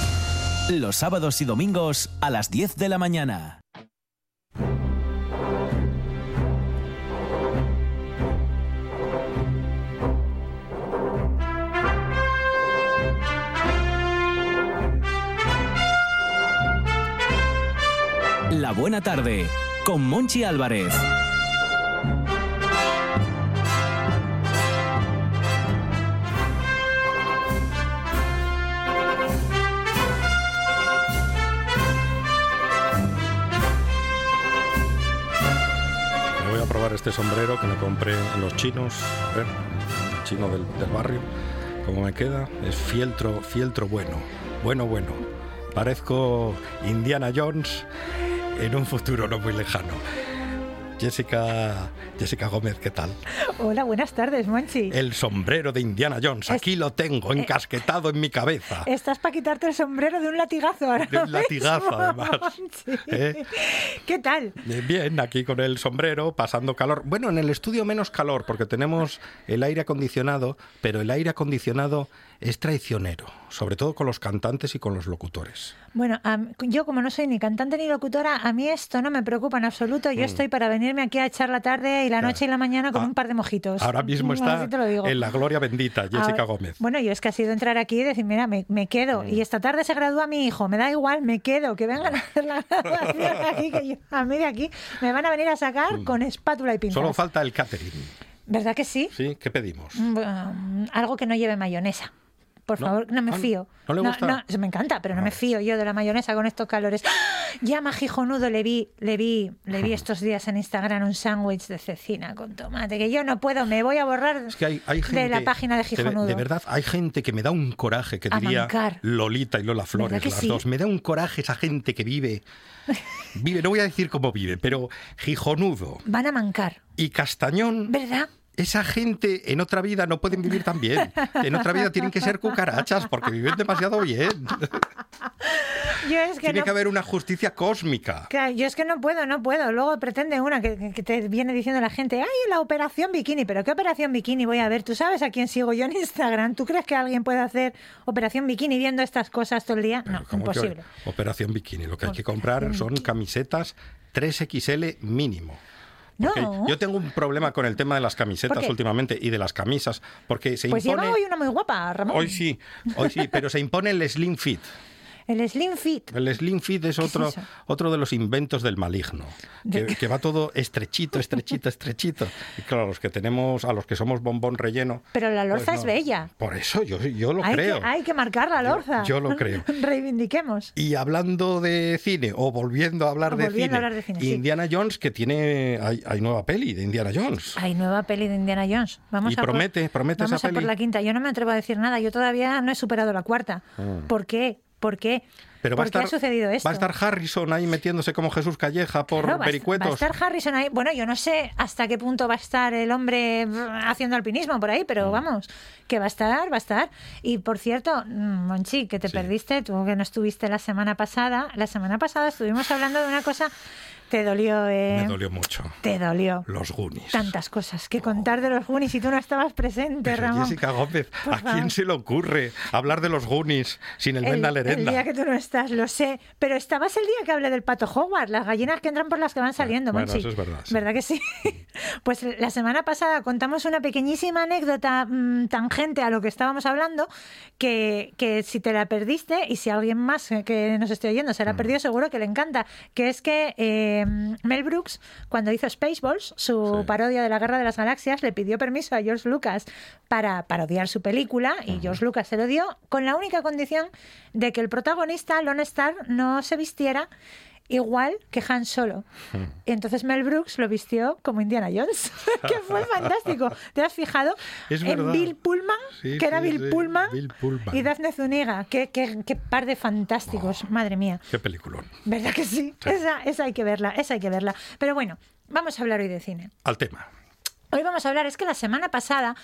S1: Los sábados y domingos a las 10 de la mañana. La buena tarde con Monchi Álvarez.
S2: Este sombrero que me compré en los chinos. A ver, chino del, del barrio. ¿Cómo me queda? Es fieltro, fieltro bueno. Bueno, bueno. Parezco Indiana Jones en un futuro no muy lejano. Jessica, Jessica Gómez, ¿qué tal?
S9: Hola, buenas tardes, Monchi.
S2: El sombrero de Indiana Jones, aquí lo tengo, encasquetado en mi cabeza.
S9: Estás para quitarte el sombrero de un latigazo ahora
S2: De un latigazo,
S9: mismo,
S2: además. ¿Eh?
S9: ¿Qué tal?
S2: Eh, Bien, aquí con el sombrero, pasando calor. Bueno, en el estudio menos calor, porque tenemos el aire acondicionado, pero el aire acondicionado es traicionero, sobre todo con los cantantes y con los locutores.
S9: Bueno, yo como no soy ni cantante ni locutora, a mí esto no me preocupa en absoluto. Yo
S2: Mm.
S9: estoy para venirme aquí a echar la tarde y la noche y la mañana con
S2: Ah,
S9: un par de mojitos.
S2: Ahora mismo está en la gloria bendita, Jessica
S9: Ahora-
S2: Gómez.
S9: Bueno, yo es que ha sido entrar aquí y decir, mira, me, me quedo.
S2: Mm.
S9: Y esta tarde se gradúa mi hijo, me da igual, me quedo, que vengan a hacer la graduación aquí, que yo, a mí de aquí me van a venir a sacar con espátula y pinzas.
S2: Mm. Solo falta el catering.
S9: ¿Verdad que sí?
S2: ¿Sí? ¿Qué pedimos?
S9: Mm, um, algo que no lleve mayonesa. Por
S2: ¿No?
S9: favor, no me
S2: Ah,
S9: fío.
S2: ¿no le gusta?
S9: Eso me encanta, pero no me fío yo de la mayonesa con estos calores. ¡Ah! Llama Gijonudo, le vi, le vi, le vi estos días en Instagram un sándwich de cecina con tomate, que yo no puedo, me voy a borrar
S2: Es que hay, hay gente,
S9: de la página de Gijonudo.
S2: De, verdad, hay gente que me da un coraje, que diría
S9: mancar.
S2: Lolita y Lola Flores, las
S9: sí?
S2: dos. Me da un coraje esa gente que vive. Vive, no voy a decir cómo vive, pero Gijonudo
S9: Van a mancar,
S2: y Castañón.
S9: ¿verdad?
S2: Esa gente en otra vida no pueden vivir tan bien. En otra vida tienen que ser cucarachas porque viven demasiado bien.
S9: Yo es que
S2: Tiene
S9: no
S2: que haber una justicia cósmica.
S9: Claro, yo es que no puedo, no puedo. Luego pretende una que, te viene diciendo la gente, ay, la operación bikini, pero ¿qué operación bikini voy a ver? ¿Tú sabes a quién sigo yo en Instagram? ¿Tú crees que alguien puede hacer operación bikini viendo estas cosas todo el día? No,
S2: ¿Cómo que
S9: imposible.
S2: Operación Bikini. Lo que hay que comprar son camisetas 3XL mínimo.
S9: No,
S2: Yo tengo un problema con el tema de las camisetas últimamente y de las camisas, porque se
S9: pues
S2: impone...
S9: lleva hoy una muy guapa, Ramón.
S2: Hoy sí, hoy sí, pero se impone el slim fit.
S9: El Slim Fit.
S2: El Slim Fit es otro, otro de los inventos del maligno, que, que va todo estrechito, estrechito, estrechito. Y claro, los que tenemos, a los que somos bombón relleno.
S9: Pero la
S2: pues
S9: lorza es bella.
S2: Por eso yo, yo lo
S9: Hay
S2: creo.
S9: que, hay que marcar la lorza.
S2: yo lo creo.
S9: Reivindiquemos.
S2: Y hablando de cine, o volviendo a hablar,
S9: O
S2: de,
S9: volviendo
S2: cine,
S9: a hablar de cine, sí.
S2: Indiana Jones, que tiene. Hay, hay nueva peli de Indiana Jones.
S9: Hay nueva peli de Indiana Jones. Vamos
S2: Y
S9: a por-
S2: promete, promete
S9: vamos
S2: esa
S9: a por
S2: peli.
S9: la quinta. Yo no me atrevo a decir nada. Yo todavía no he superado la cuarta.
S2: Mm.
S9: ¿Por qué? ¿Por qué?
S2: Pero va a,
S9: ¿Por qué
S2: estar,
S9: ha sucedido esto?
S2: va a estar Harrison ahí metiéndose como Jesús Calleja por
S9: Claro, va a-
S2: vericuetos.
S9: Va a estar Harrison ahí. Bueno, yo no sé hasta qué punto va a estar el hombre brr, haciendo alpinismo por ahí,
S2: Mm.
S9: pero vamos, que va a estar, va a estar. Y por cierto, mm, Monchi, que te
S2: Sí.
S9: perdiste, tú que no estuviste la semana pasada. La semana pasada estuvimos hablando de una cosa. Te dolió, ¿eh?
S2: Me dolió mucho.
S9: Te dolió.
S2: Los Goonies.
S9: Tantas cosas que contar de los Goonies y tú no estabas presente,
S2: Pero
S9: Ramón.
S2: Jessica Gómez,
S9: Por
S2: ¿a
S9: favor.
S2: quién se le ocurre hablar de los Goonies sin el,
S9: El, el día que tú no estás, lo sé. Pero estabas el día que hablé del pato Howard, las gallinas que entran por las que van saliendo,
S2: bueno,
S9: Monchi.
S2: eso es verdad, sí.
S9: ¿Verdad que sí? pues la semana pasada contamos una pequeñísima anécdota mm, tangente a lo que estábamos hablando, que, que si te la perdiste y si alguien más que nos esté oyendo
S2: Mm.
S9: se la perdió, seguro que le encanta, que es que eh, Mel Brooks, cuando hizo Spaceballs, su
S2: Sí.
S9: parodia de la Guerra de las Galaxias, le pidió permiso a George Lucas para parodiar su película y George Lucas se lo dio con la única condición de que el protagonista, Lone Star, no se vistiera igual que Han Solo. Y entonces Mel Brooks lo vistió como Indiana Jones, que fue fantástico. ¿Te has fijado?
S2: Es
S9: en. Bill Pullman,
S2: Sí,
S9: que era
S2: sí,
S9: Bill
S2: sí,
S9: Pullman,
S2: Bill Pullman.
S9: y Daphne Zuniga. Qué, qué- qué par de fantásticos, madre mía.
S2: Qué peliculón.
S9: ¿Verdad que sí?
S2: Sí.
S9: Esa, esa hay que verla, esa hay que verla. Pero bueno, vamos a hablar hoy de cine.
S2: Al tema.
S9: Hoy vamos a hablar, es que la semana pasada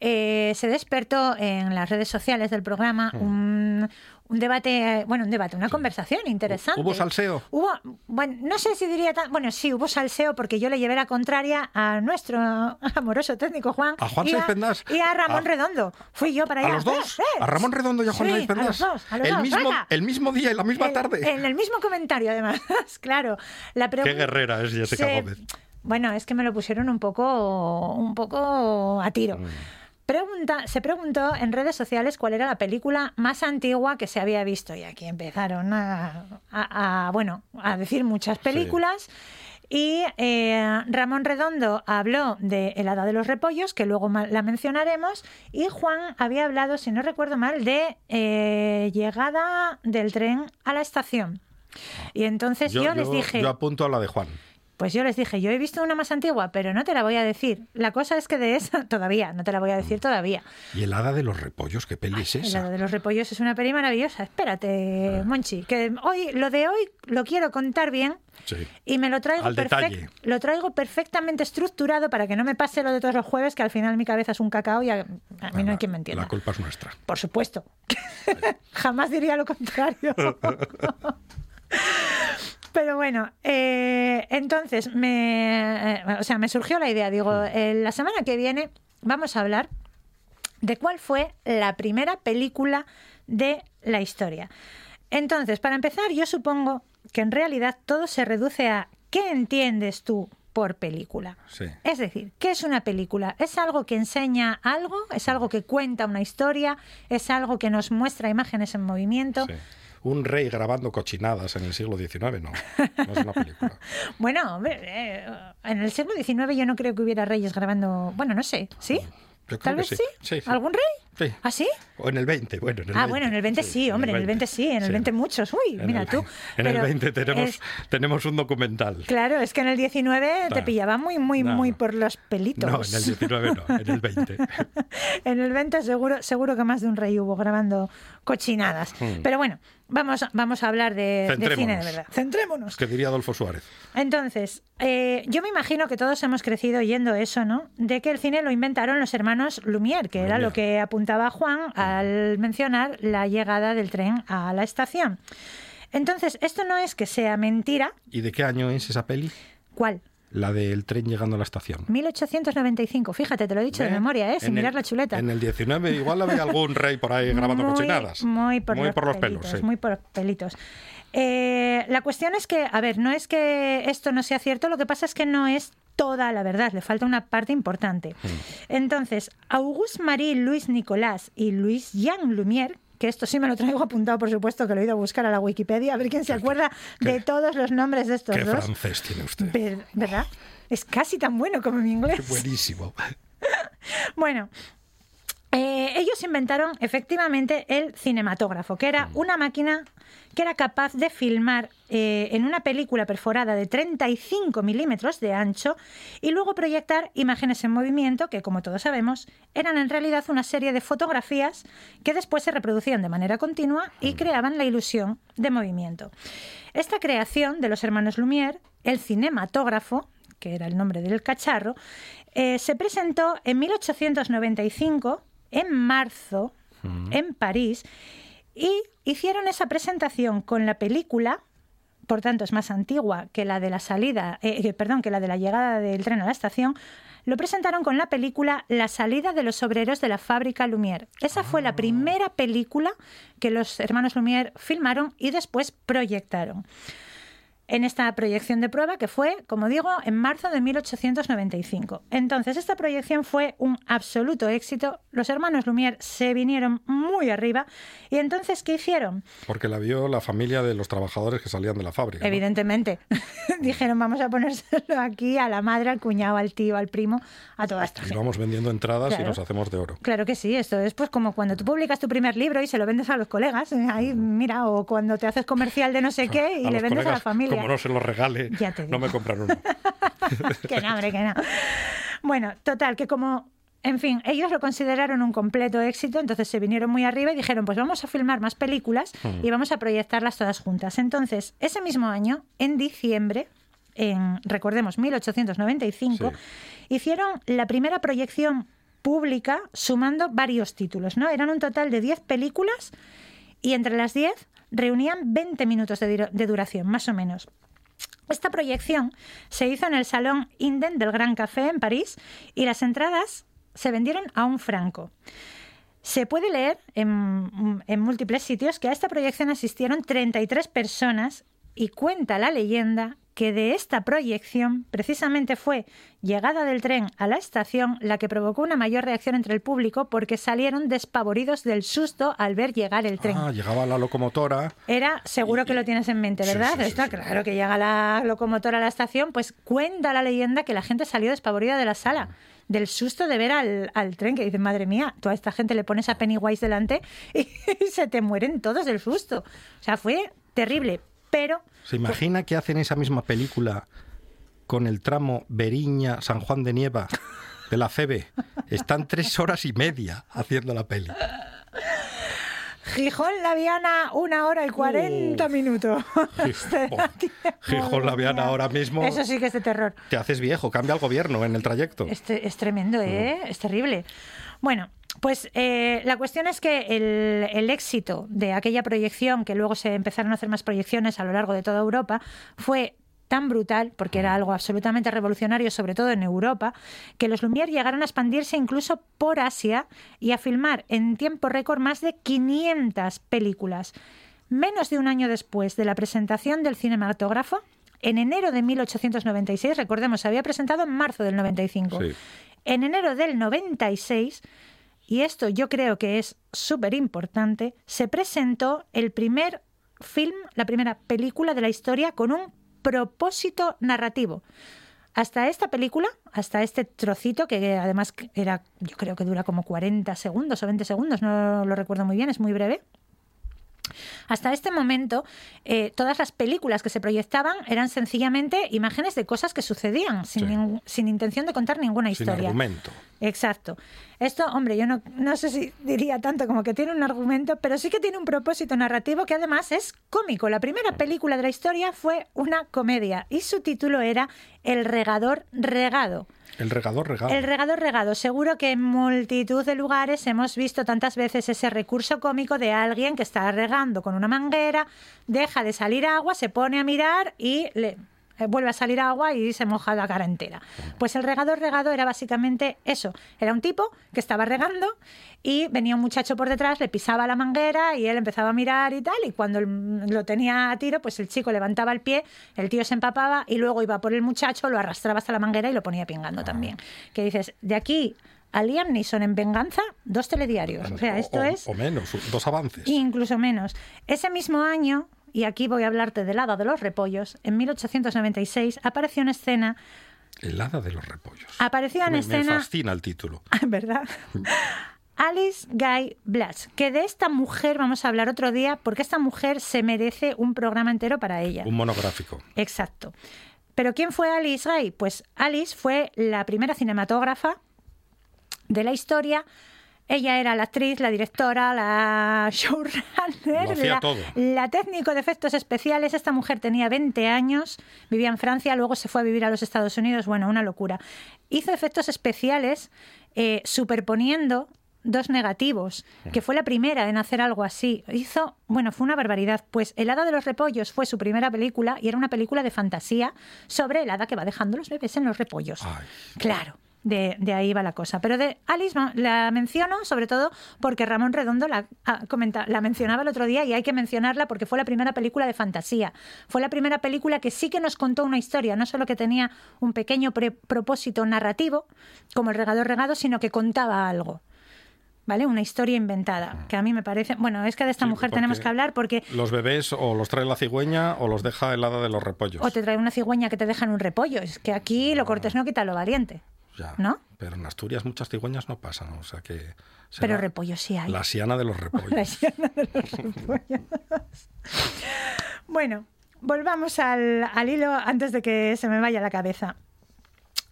S9: eh, se despertó en las redes sociales del programa
S2: Mm.
S9: un, un debate, bueno, un debate, una conversación interesante.
S2: ¿Hubo salseo?
S9: Hubo, bueno, no sé si diría tan, bueno, sí, hubo salseo porque yo le llevé la contraria a nuestro amoroso técnico Juan.
S2: ¿A Juan
S9: y
S2: Pendas?
S9: Y a Ramón
S2: A-
S9: Redondo. Fui yo para allá.
S2: ¿A los dos?
S9: Eh.
S2: ¿A Ramón Redondo y a Juan
S9: Sí,
S2: Saiz
S9: a los dos, a los
S2: el,
S9: dos,
S2: mismo,
S9: venga.
S2: el mismo día y la misma tarde.
S9: En el mismo comentario, además, claro. La
S2: Qué guerrera es Jessica
S9: se-
S2: Gómez.
S9: Bueno, es que me lo pusieron un poco, un poco a tiro.
S2: Mm.
S9: Pregunta, se preguntó en redes sociales cuál era la película más antigua que se había visto y aquí empezaron a, a- a, bueno, a decir muchas películas. Y eh, Ramón Redondo habló de El Hada de los Repollos, que luego la mencionaremos, y Juan había hablado, si no recuerdo mal, de eh, llegada del tren a la estación. Y entonces yo, les dije...
S2: yo apunto a la de Juan.
S9: Pues yo les dije, yo he visto una más antigua, pero no te la voy a decir. La cosa es que de esa todavía, no te la voy a decir todavía.
S2: ¿Y el hada de los repollos? ¿Qué peli es
S9: El
S2: esa?
S9: lado de los repollos es una peli maravillosa. Espérate, Monchi, que hoy lo de hoy lo quiero contar bien
S2: Sí.
S9: y me lo traigo
S2: Al
S9: perfec-
S2: detalle.
S9: lo traigo perfectamente estructurado para que no me pase lo de todos los jueves que al final mi cabeza es un cacao y a, a mí no hay quien me entienda.
S2: La culpa es nuestra.
S9: Por supuesto. Jamás diría lo contrario. Pero bueno, eh, entonces me, eh, o sea, me surgió la idea. Digo, eh, la semana que viene vamos a hablar de cuál fue la primera película de la historia. Entonces, para empezar, yo supongo que en realidad todo se reduce a ¿qué entiendes tú por película?
S2: Sí.
S9: Es decir, ¿qué es una película? ¿Es algo que enseña algo? ¿Es algo que cuenta una historia? ¿Es algo que nos muestra imágenes en movimiento?
S2: sí. Un rey grabando cochinadas en el siglo XIX, no. No es una película.
S9: Bueno, hombre, eh, en el siglo XIX yo no creo que hubiera reyes grabando. Bueno, no sé, ¿sí?
S2: Yo creo
S9: Tal
S2: que
S9: vez
S2: sí.
S9: sí.
S2: Sí, sí.
S9: ¿Algún rey?
S2: Sí.
S9: ¿Ah, sí?
S2: O en el 20, bueno, en el
S9: ah,
S2: 20.
S9: bueno, en el 20 sí, hombre, en el 20 sí, en el
S2: sí.
S9: 20 muchos. Uy,
S2: En
S9: mira
S2: el-
S9: tú.
S2: En el
S9: Pero
S2: 20 tenemos,
S9: es-
S2: tenemos un documental.
S9: Claro, es que en el 19 te pillaba muy, muy,
S2: No,
S9: muy por los pelitos.
S2: No, en el 19 no, en el 20.
S9: en el 20 seguro, seguro que más de un rey hubo grabando cochinadas.
S2: Hmm.
S9: Pero bueno, vamos, vamos a hablar de, de cine de verdad. Centrémonos.
S2: que diría Adolfo Suárez.
S9: Entonces, eh, yo me imagino que todos hemos crecido oyendo eso, ¿no? De que el cine lo inventaron los hermanos Lumière, que era lo que apuntaba Juan al mencionar la llegada del tren a la estación. Entonces, esto no es que sea mentira.
S2: ¿Y de qué año es esa peli?
S9: ¿Cuál?
S2: La del tren llegando a la estación.
S9: 1895. Fíjate, te lo he dicho de
S2: ¿Eh?
S9: memoria, ¿eh? Sin
S2: En
S9: mirar
S2: el-
S9: la chuleta.
S2: En el 19 igual había algún rey por ahí grabando
S9: muy,
S2: cochinadas.
S9: Muy por, los,
S2: pelos,
S9: pelitos,
S2: sí.
S9: Muy por los pelitos. Eh, la cuestión es que, a ver, no es que esto no sea cierto, lo que pasa es que no es toda la verdad, le falta una parte importante.
S2: Mm.
S9: Entonces, Auguste Marie Louis Nicolas y Louis Jean Lumière, que esto sí me lo traigo apuntado, por supuesto, que lo he ido a buscar a la Wikipedia, a ver quién se acuerda de todos los nombres de estos
S2: Qué
S9: dos.
S2: francés tiene usted.
S9: Ver- ¿Verdad? Es casi tan bueno como mi inglés.
S2: Qué buenísimo.
S9: Bueno, ellos inventaron efectivamente el cinematógrafo, que era una máquina que era capaz de filmar eh, en una película perforada de 35 milímetros de ancho y luego proyectar imágenes en movimiento que, como todos sabemos, eran en realidad una serie de fotografías que después se reproducían de manera continua y creaban la ilusión de movimiento. Esta creación de los hermanos Lumière, el cinematógrafo, que era el nombre del cacharro, eh, se presentó en 1895, en marzo, en París, y hicieron esa presentación con la película, por tanto es más antigua que la de la salida, eh, eh, perdón, que la de la llegada del tren a la estación, lo presentaron con la película La salida de los obreros de la fábrica Lumière. Esa fue la primera película que los hermanos Lumière filmaron y después proyectaron en esta proyección de prueba que fue, como digo, en marzo de 1895. Entonces, esta proyección fue un absoluto éxito. Los hermanos Lumière se vinieron muy arriba. ¿Y entonces qué hicieron?
S2: Porque la vio la familia de los trabajadores que salían de la fábrica. ¿no?
S9: Evidentemente. Dijeron, vamos a ponérselo aquí a la madre, al cuñado, al tío, al primo, a toda esta
S2: Y
S9: gente.
S2: vamos vendiendo entradas
S9: Claro.
S2: y nos hacemos de oro.
S9: Claro que sí, esto es pues como cuando tú publicas tu primer libro y se lo vendes a los colegas, eh, ahí mira, o cuando te haces comercial de no sé qué y
S2: A
S9: le vendes a la familia.
S2: Como no se los regale, no me compran uno.
S9: que no, hombre, que no. Bueno, total, que como, en fin, ellos lo consideraron un completo éxito, entonces se vinieron muy arriba y dijeron, pues vamos a filmar más películas y vamos a proyectarlas todas juntas. Entonces, ese mismo año, en diciembre, en, recordemos, 1895, hicieron la primera proyección pública sumando varios títulos, ¿no? Eran un total de 10 películas y entre las 10 reunían 20 minutos de dura- de duración, más o menos. Esta proyección se hizo en el Salón Inden del Gran Café en París y las entradas se vendieron a un franco. Se puede leer en, en múltiples sitios que a esta proyección asistieron 33 personas y cuenta la leyenda que de esta proyección precisamente fue llegada del tren a la estación la que provocó una mayor reacción entre el público porque salieron despavoridos del susto al ver llegar el tren.
S2: Ah, llegaba la locomotora.
S9: Era, seguro que lo tienes en mente, ¿verdad?
S2: sí, sí,
S9: Está
S2: sí.
S9: claro que llega la locomotora a la estación, pues cuenta la leyenda que la gente salió despavorida de la sala, del susto de ver al, al tren, que dicen, madre mía, toda esta gente le pones a Pennywise delante y, se te mueren todos del susto. O sea, fue terrible, pero
S2: ¿Se imagina que hacen esa misma película con el tramo Beriña-San Juan de Nieva de la CB? Están tres horas y media haciendo la peli.
S9: Gijón La Viana, una hora y cuarenta minutos.
S2: Gijón La
S9: madre
S2: Viana
S9: mía.
S2: ahora mismo.
S9: Eso sí que es de terror.
S2: Te haces viejo, cambia el gobierno en el trayecto.
S9: Es, tremendo, ¿eh? Es terrible. Bueno, pues eh, la cuestión es que el, el éxito de aquella proyección, que luego se empezaron a hacer más proyecciones a lo largo de toda Europa, fue tan brutal, porque era algo absolutamente revolucionario, sobre todo en Europa, que los Lumière llegaron a expandirse incluso por Asia y a filmar en tiempo récord más de 500 películas. Menos de un año después de la presentación del cinematógrafo, en enero de 1896, recordemos, se había presentado en marzo del 95.
S2: Sí.
S9: En enero del 96, y esto yo creo que es súper importante, se presentó el primer film, la primera película de la historia con un propósito narrativo. Hasta esta película, hasta este trocito, que además era, yo creo que dura como 40 segundos o 20 segundos, no lo recuerdo muy bien, es muy breve. Hasta este momento, eh, todas las películas que se proyectaban eran sencillamente imágenes de cosas que sucedían, sin,
S2: Sí.
S9: sin intención de contar ninguna
S2: Sin
S9: historia.
S2: argumento.
S9: Exacto. Esto, hombre, yo no, no sé si diría tanto como que tiene un argumento, pero sí que tiene un propósito narrativo que además es cómico. La primera película de la historia fue una comedia y su título era El regador regado.
S2: El regador regado.
S9: El regador regado. Seguro que en multitud de lugares hemos visto tantas veces ese recurso cómico de alguien que está regando con una manguera, deja de salir agua, se pone a mirar y le eh, vuelve a salir agua y se moja la cara entera. Pues el regador regado era básicamente eso. Era un tipo que estaba regando y venía un muchacho por detrás, le pisaba la manguera y él empezaba a mirar y tal. Y cuando lo tenía a tiro, pues el chico levantaba el pie, el tío se empapaba y luego iba por el muchacho, lo arrastraba hasta la manguera y lo ponía pingando también. Que dices, de aquí a Liam Neeson en Venganza dos telediarios. O sea, esto
S2: o,
S9: es
S2: o menos, dos avances.
S9: incluso menos. Ese mismo año, y aquí voy a hablarte del hada de los repollos, en 1896 apareció en escena,
S2: El hada de los repollos.
S9: apareció en
S2: me, me
S9: escena,
S2: fascina el título.
S9: ¿verdad? Alice Guy Blatch, que de esta mujer vamos a hablar otro día porque esta mujer se merece un programa entero para ella.
S2: Un monográfico.
S9: Exacto. Pero ¿quién fue Alice Guy? Pues Alice fue la primera cinematógrafa de la historia. Ella era la actriz, la directora, la showrunner, la,
S2: todo.
S9: la técnico de efectos especiales. Esta mujer tenía 20 años, vivía en Francia, luego se fue a vivir a los Estados Unidos. Bueno, una locura. Hizo efectos especiales eh, superponiendo dos negativos, que fue la primera en hacer algo así. Hizo, bueno, fue una barbaridad. Pues El hada de los repollos fue su primera película y era una película de fantasía sobre el hada que va dejando los bebés en los repollos.
S2: Ay,
S9: Claro. De, de ahí va la cosa. Pero de Alice la menciono sobre todo porque Ramón Redondo la, ah, comenta- la mencionaba el otro día y hay que mencionarla porque fue la primera película de fantasía. Fue la primera película que sí que nos contó una historia, no solo que tenía un pequeño pre- propósito narrativo, como el regador regado, sino que contaba algo. ¿Vale? Una historia inventada, que a mí me parece... Bueno, es que de esta
S2: Sí,
S9: mujer tenemos que hablar porque
S2: Los bebés o los trae la cigüeña o los deja el hada de los repollos.
S9: o te trae una cigüeña que te deja en un repollo. Es que aquí lo cortés no quita lo valiente.
S2: Ya.
S9: ¿no?
S2: Pero en Asturias muchas cigüeñas no pasan, o sea que...
S9: Pero repollo sí hay.
S2: La siana de los repollos.
S9: La hiena de los repollos. bueno, volvamos al, al hilo antes de que se me vaya la cabeza.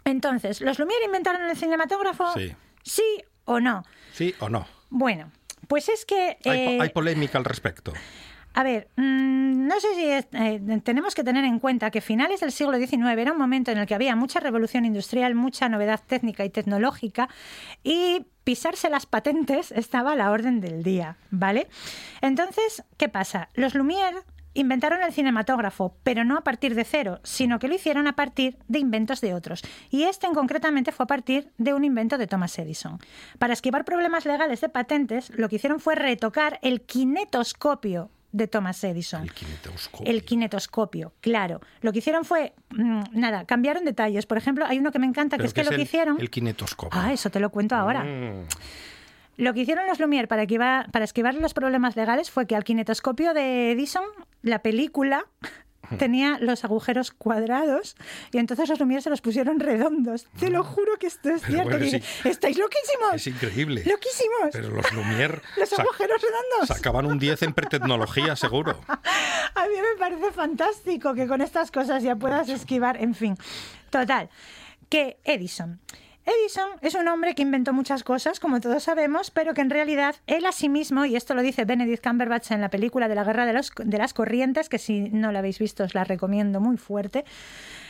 S9: Entonces, ¿los Lumière inventaron el cinematógrafo?
S2: Sí.
S9: ¿Sí o no?
S2: ¿Sí o no?
S9: Bueno, pues es que...
S2: Hay, po-
S9: eh,
S2: hay polémica al respecto.
S9: a ver, mm, no sé si eh, tenemos que tener en cuenta que finales del siglo XIX era un momento en el que había mucha revolución industrial, mucha novedad técnica y tecnológica y pisarse las patentes estaba a la orden del día, ¿vale? Entonces, ¿qué pasa? Los Lumière inventaron el cinematógrafo, pero no a partir de cero, sino que lo hicieron a partir de inventos de otros. Y este en concretamente fue a partir de un invento de Thomas Edison. Para esquivar problemas legales de patentes, lo que hicieron fue retocar el kinetoscopio de Thomas Edison.
S2: El kinetoscopio.
S9: El kinetoscopio, claro. Lo que hicieron fue, mm, nada, cambiaron detalles. Por ejemplo, hay uno que me encanta, que es que
S2: ¿qué
S9: lo que hicieron...
S2: El kinetoscopio.
S9: Ah, eso te lo cuento ahora.
S2: Mm.
S9: Lo que hicieron los Lumière para, esquivar- para esquivar los problemas legales fue que al kinetoscopio de Edison, la película tenía los agujeros cuadrados y entonces los Lumière se los pusieron redondos. Te lo juro que esto es
S2: Pero
S9: cierto.
S2: bueno.
S9: ¡Estáis loquísimos!
S2: Es increíble.
S9: ¡Loquísimos!
S2: Pero los Lumière
S9: Los agujeros redondos.
S2: sacaban un 10 en pretecnología, seguro.
S9: A mí me parece fantástico que con estas cosas ya puedas esquivar, en fin. Total, que Edison. Edison es un hombre que inventó muchas cosas, como todos sabemos, pero que en realidad él a sí mismo, y esto lo dice Benedict Cumberbatch en la película de la Guerra de, los- de las Corrientes, que si no la habéis visto os la recomiendo muy fuerte,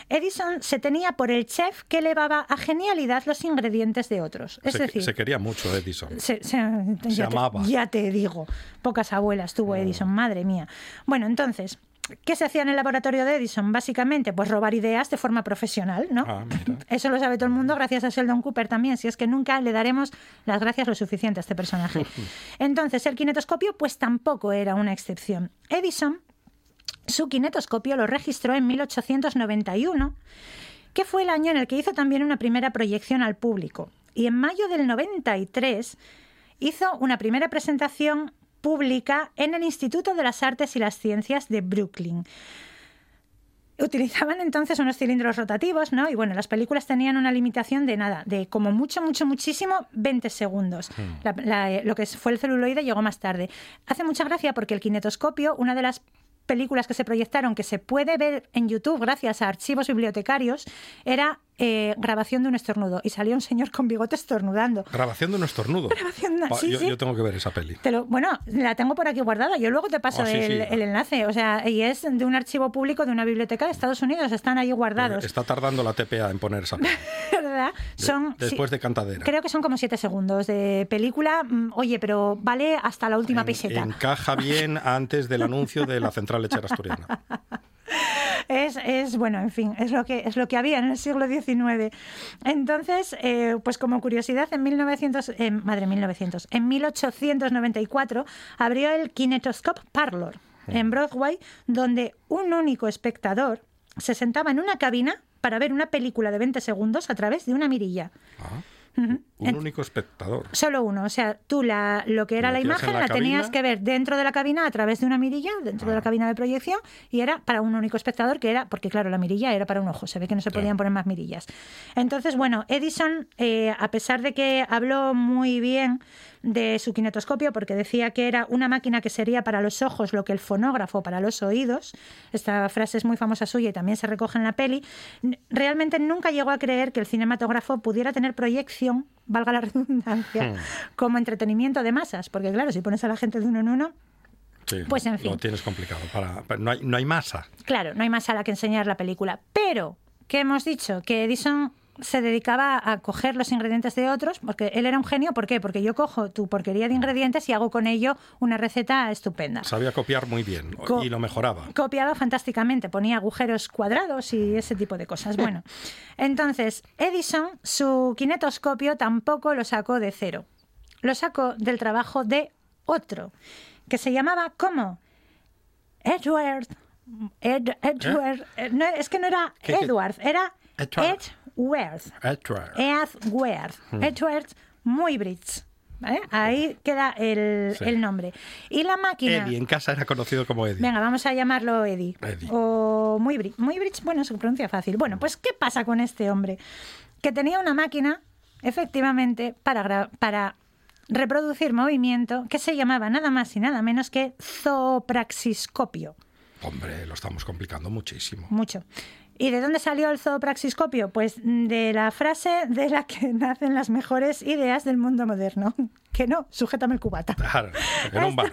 S9: Edison se tenía por el chef que elevaba a genialidad los ingredientes de otros. Es
S2: se,
S9: decir,
S2: se quería mucho Edison.
S9: se, se- ya, te,
S2: amaba.
S9: ya te digo, pocas abuelas tuvo Edison, madre mía. Bueno, entonces, ¿qué se hacía en el laboratorio de Edison? Básicamente, pues robar ideas de forma profesional, ¿no?
S2: Ah.
S9: Eso lo sabe todo el mundo gracias a Sheldon Cooper también, si es que nunca le daremos las gracias lo suficiente a este personaje. Entonces, el kinetoscopio pues tampoco era una excepción. Edison, su kinetoscopio lo registró en 1891 que fue el año en el que hizo también una primera proyección al público. Y en mayo del 93 hizo una primera presentación pública en el Instituto de las Artes y las Ciencias de Brooklyn. Utilizaban entonces unos cilindros rotativos, ¿no? Y bueno, las películas tenían una limitación de nada, de como mucho, mucho, muchísimo, 20 segundos. La- la- lo que fue el celuloide llegó más tarde. Hace mucha gracia porque el kinetoscopio, una de las películas que se proyectaron que se puede ver en YouTube gracias a archivos bibliotecarios, era eh, grabación de un estornudo. Y salía un señor con bigote estornudando.
S2: Grabación de un estornudo.
S9: Grabación de- sí,
S2: yo,
S9: sí.
S2: yo tengo que ver esa peli.
S9: Te lo- bueno, la tengo por aquí guardada. Yo luego te paso
S2: Ah, sí,
S9: el, el enlace. O sea, y es de un archivo público de una biblioteca de Estados Unidos. Están ahí guardados.
S2: Está tardando la TPA en poner esa peli.
S9: ¿Verdad? Son,
S2: Después de Cantadera.
S9: Creo que son como siete segundos de película. Mm, Oye, pero vale hasta la última
S2: En-
S9: peseta.
S2: encaja bien antes del anuncio de la central lechera asturiana.
S9: Es, es, bueno, en fin, es lo que es lo que había en el siglo XIX. Entonces, eh, pues como curiosidad, en 1900, eh, madre 1900, en 1894 abrió el Kinetoscope Parlor en Broadway, donde un único espectador se sentaba en una cabina para ver una película de 20 segundos a través de una mirilla.
S2: Ah, Un único espectador.
S9: Solo uno, o sea, tú la, lo que era la imagen
S2: la
S9: la, tenías que ver dentro de la cabina a través de una mirilla, dentro
S2: Ah.
S9: de la cabina de proyección, y era para un único espectador, que era, porque claro, la mirilla era para un ojo, se ve que no se podían poner más mirillas. Entonces, bueno, Edison, eh, a pesar de que habló muy bien de su kinetoscopio, porque decía que era una máquina que sería para los ojos lo que el fonógrafo para los oídos, esta frase es muy famosa suya y también se recoge en la peli, realmente nunca llegó a creer que el cinematógrafo pudiera tener proyección, valga la redundancia,
S2: Hmm.
S9: como entretenimiento de masas, porque claro, si pones a la gente de uno en uno,
S2: Sí,
S9: Pues, en fin.
S2: Lo tienes complicado. Para, para- no, hay, no hay masa.
S9: claro, no hay más a la que enseñar la película. Pero, ¿qué hemos dicho? Que Edison se dedicaba a coger los ingredientes de otros, porque él era un genio, ¿por qué? Porque yo cojo tu porquería de ingredientes y hago con ello una receta estupenda.
S2: Sabía copiar muy bien
S9: Co-
S2: y lo mejoraba.
S9: Copiaba fantásticamente, ponía agujeros cuadrados y ese tipo de cosas. Bueno, entonces Edison su kinetoscopio tampoco lo sacó de cero. Lo sacó del trabajo de otro, que se llamaba ¿cómo? Edward. Ed- Edward. eh, no, es que no era
S2: ¿Qué- qué?
S9: Edward, era
S2: Edward.
S9: Edward.
S2: Edward.
S9: Edward.
S2: Mm.
S9: Edward Muybridge. ¿vale? Ahí queda el,
S2: Sí.
S9: el nombre. Y la máquina.
S2: Eddie, en casa era conocido como Eddie.
S9: Venga, vamos a llamarlo Eddie.
S2: Eddie.
S9: O Muybridge. Muybridge, bueno, se pronuncia fácil. Bueno, pues ¿qué pasa con este hombre? Que tenía una máquina, efectivamente, para, para reproducir movimiento que se llamaba nada más y nada menos que zoopraxiscopio.
S2: Hombre, lo estamos complicando muchísimo.
S9: Mucho. ¿Y de dónde salió el zoopraxiscopio? Pues de la frase de la que nacen las mejores ideas del mundo moderno. Que no, sujétame el cubata.
S2: Claro, en un bar.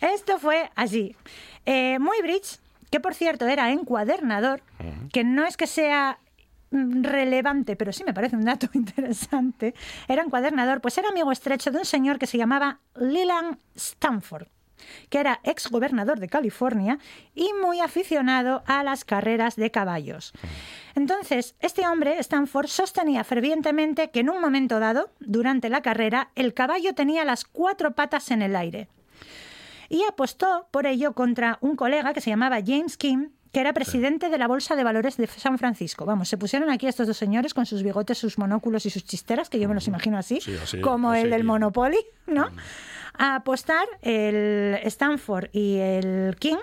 S9: Esto fue así. Eh, Muybridge, que por cierto era encuadernador, que no es que sea mm, relevante, pero sí me parece un dato interesante, era encuadernador, pues era amigo estrecho de un señor que se llamaba Leland Stanford que era ex gobernador de California y muy aficionado a las carreras de caballos. Entonces, este hombre, Stanford, sostenía fervientemente que en un momento dado, durante la carrera, el caballo tenía las cuatro patas en el aire. Y apostó por ello contra un colega que se llamaba James Kim, que era presidente de la Bolsa de Valores de San Francisco. Vamos, se pusieron aquí estos dos señores con sus bigotes, sus monóculos y sus chisteras, que yo me los imagino así,
S2: Sí, así,
S9: como
S2: así
S9: el del. Monopoly, ¿no? A apostar el Stanford y el King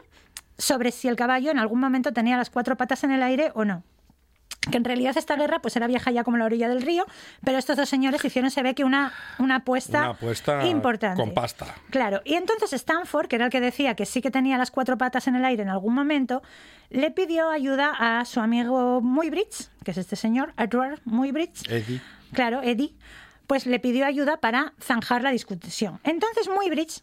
S9: sobre si el caballo en algún momento tenía las cuatro patas en el aire o no que en realidad esta guerra pues era vieja ya como la orilla del río, pero estos dos señores hicieron, se ve que una, una apuesta,
S2: Una apuesta
S9: importante.
S2: con pasta.
S9: Claro, y entonces Stanford, que era el que decía que sí que tenía las cuatro patas en el aire en algún momento, le pidió ayuda a su amigo Muybridge, que es este señor, Edward Muybridge,
S2: Eddie.
S9: claro, Eddie, pues le pidió ayuda para zanjar la discusión. Entonces Muybridge,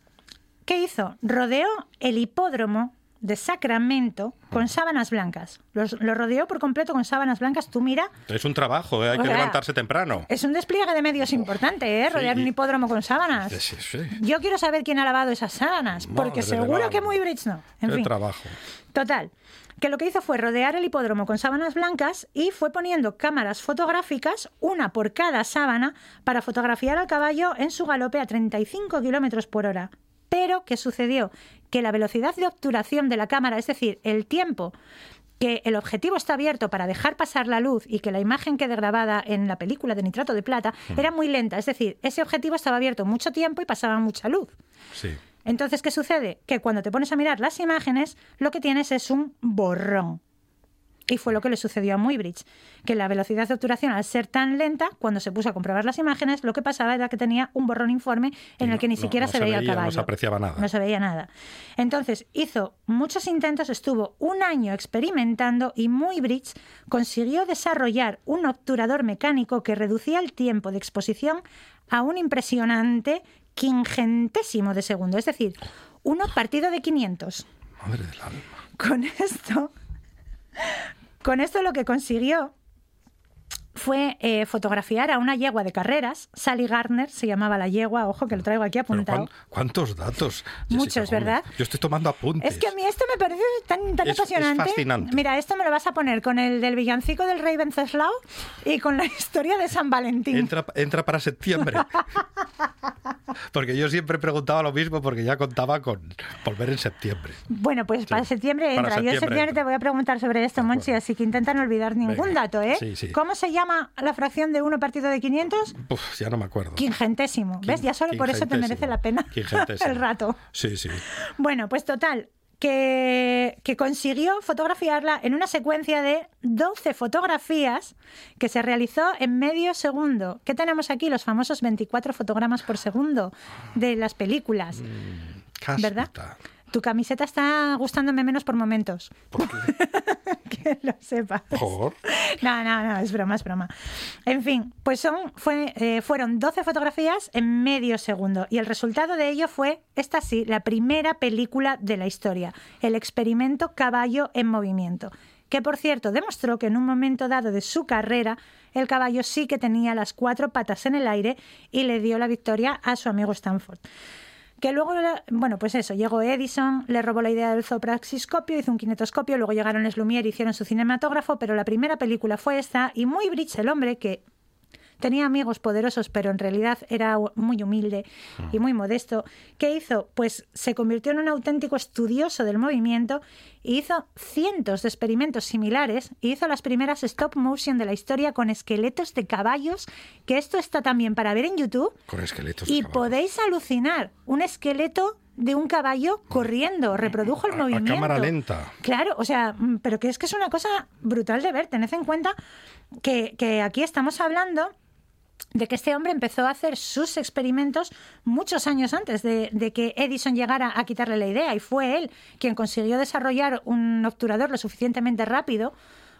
S9: ¿qué hizo? Rodeó el hipódromo de Sacramento con sábanas blancas. Los- lo rodeó por completo con sábanas blancas. Tú mira,
S2: Es un trabajo, ¿eh? hay
S9: O
S2: que
S9: sea,
S2: levantarse temprano.
S9: es un despliegue de medios importante, ¿eh? Rodear un hipódromo con sábanas.
S2: Sí, sí.
S9: Yo quiero saber quién ha lavado esas sábanas, porque
S2: Madre
S9: seguro que Muybridge no. En
S2: Qué
S9: fin.
S2: trabajo.
S9: Total, que lo que hizo fue rodear el hipódromo con sábanas blancas y fue poniendo cámaras fotográficas, una por cada sábana, para fotografiar al caballo en su galope a 35 kilómetros por hora. Pero, ¿qué sucedió? Que la velocidad de obturación de la cámara, es decir, el tiempo que el objetivo está abierto para dejar pasar la luz y que la imagen quede grabada en la película de nitrato de plata, era muy lenta. Es decir, ese objetivo estaba abierto mucho tiempo y pasaba mucha luz.
S2: Sí.
S9: Entonces, ¿qué sucede? Que cuando te pones a mirar las imágenes, lo que tienes es un borrón. Y fue lo que le sucedió a Muybridge, que la velocidad de obturación, al ser tan lenta, cuando se puso a comprobar las imágenes, lo que pasaba era que tenía un borrón informe en el que ni
S2: no-
S9: siquiera
S2: no
S9: se
S2: se
S9: veía el
S2: veía, no
S9: caballo.
S2: se apreciaba nada.
S9: No se veía nada. Entonces, hizo muchos intentos, estuvo un año experimentando y Muybridge consiguió desarrollar un obturador mecánico que reducía el tiempo de exposición a un impresionante quingentésimo de segundo, es decir, uno partido de 500.
S2: Madre del alma.
S9: Con esto, con esto lo que consiguió fue eh, fotografiar a una yegua de carreras. Sally Gardner se llamaba la yegua, ojo que lo traigo aquí apuntado.
S2: cuán- ¿Cuántos datos?
S9: Muchos? ¿verdad?
S2: Yo estoy tomando apuntes.
S9: Es que a mí esto me parece tan, tan
S2: Es- es
S9: apasionante.
S2: fascinante.
S9: Mira, esto me lo vas a poner con el del villancico del rey Venceslao y con la historia de San Valentín.
S2: Entra, entra para septiembre. Porque yo siempre preguntaba lo mismo porque ya contaba con volver en septiembre.
S9: Bueno, pues para septiembre
S2: Para
S9: entra. Yo en
S2: septiembre
S9: septiembre
S2: entra.
S9: te voy a preguntar sobre esto, Monchi, así que intenta no olvidar ningún
S2: Venga.
S9: dato, ¿eh?
S2: Sí, sí.
S9: ¿Cómo se llama la fracción de 1 partido de 500?
S2: Uf, ya no me acuerdo.
S9: Quingentésimo. ¿Ves? Ya solo por eso te merece la pena el rato.
S2: Sí, sí.
S9: Bueno, pues total, que, que consiguió fotografiarla en una secuencia de 12 fotografías que se realizó en medio segundo. ¿Qué tenemos aquí? Los famosos 24 fotogramas por segundo de las películas. ¿Verdad? Tu camiseta está gustándome menos por momentos. que lo sepas.
S2: Por.
S9: No, no, no, es broma, es broma. En fin, pues son, fue, eh, fueron 12 fotografías en medio segundo y el resultado de ello fue, esta sí, la primera película de la historia, el experimento Caballo en Movimiento, que por cierto demostró que en un momento dado de su carrera el caballo sí que tenía las cuatro patas en el aire y le dio la victoria a su amigo Stanford. Que luego, bueno, pues eso, llegó Edison, le robó la idea del zoopraxiscopio, hizo un kinetoscopio, luego llegaron Les Lumière hicieron su cinematógrafo, pero la primera película fue esta, y muy Bridge el hombre, que tenía amigos poderosos, pero en realidad era muy humilde y muy modesto. ¿Qué hizo? Pues se convirtió en un auténtico estudioso del movimiento y hizo cientos de experimentos similares y hizo las primeras stop motion de la historia con esqueletos de caballos, que esto está también para ver en YouTube.
S2: Con esqueletos.
S9: Y podéis alucinar, un esqueleto de un caballo corriendo, reprodujo el
S2: A- a
S9: movimiento.
S2: cámara lenta.
S9: Claro, o sea, mm, pero que es que es una cosa brutal de ver. Tened en cuenta que, que aquí estamos hablando de que este hombre empezó a hacer sus experimentos muchos años antes de, de que Edison llegara a quitarle la idea y fue él quien consiguió desarrollar un obturador lo suficientemente rápido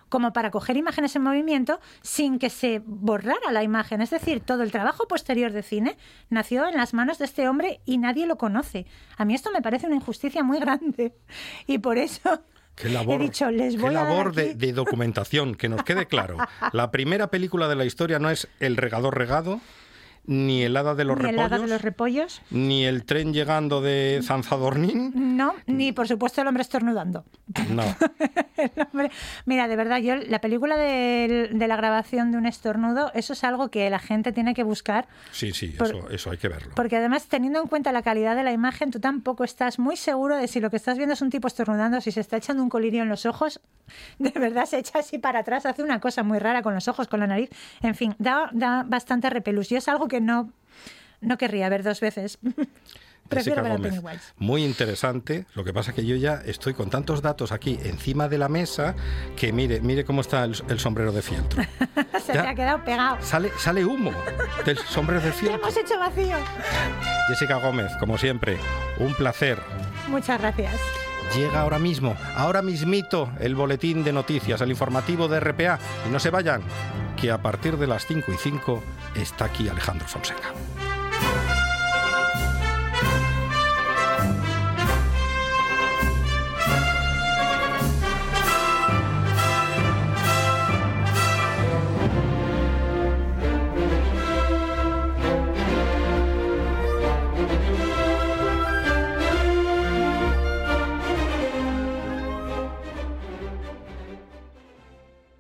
S9: como para coger imágenes en movimiento sin que se borrara la imagen. Es decir, todo el trabajo posterior de cine nació en las manos de este hombre y nadie lo conoce. A mí esto me parece una injusticia muy grande y por eso
S2: Qué labor,
S9: he dicho, les
S2: qué
S9: voy a dar
S2: labor de,
S9: aquí-
S2: de documentación, que nos quede claro. La primera película de la historia no es El regador regado, ni El hada de los
S9: ni el
S2: repollos,
S9: hada de los repollos.
S2: ni El tren llegando de Zanzadornín.
S9: No, ni por supuesto el hombre estornudando.
S2: No.
S9: El hombre- Mira, de verdad, yo la película de, la grabación de un estornudo, eso es algo que la gente tiene que buscar,
S2: Sí, sí,
S9: Por-
S2: eso, eso hay que verlo.
S9: porque además teniendo en cuenta la calidad de la imagen, tú tampoco estás muy seguro de si lo que estás viendo es un tipo estornudando, si se está echando un colirio en los ojos, de verdad se echa así para atrás, hace una cosa muy rara con los ojos, con la nariz, en fin, da, da bastante repelús. Es algo que no, no querría ver dos veces. Prefiero
S2: Jessica
S9: ver a
S2: Gómez.
S9: Pennywise.
S2: Muy interesante. Lo que pasa es que yo ya estoy con tantos datos aquí encima de la mesa que mire, mire cómo está el, el sombrero de fieltro.
S9: Se
S2: Ya.
S9: te ha quedado pegado.
S2: Sale, sale humo del sombrero de fieltro.
S9: hemos hecho vacío.
S2: Jessica Gómez, como siempre, un placer.
S9: Muchas gracias.
S2: Llega ahora mismo, ahora mismito, el boletín de noticias, el informativo de RPA. Y no se vayan, que a partir de las 5 y 5 está aquí Alejandro Fonseca.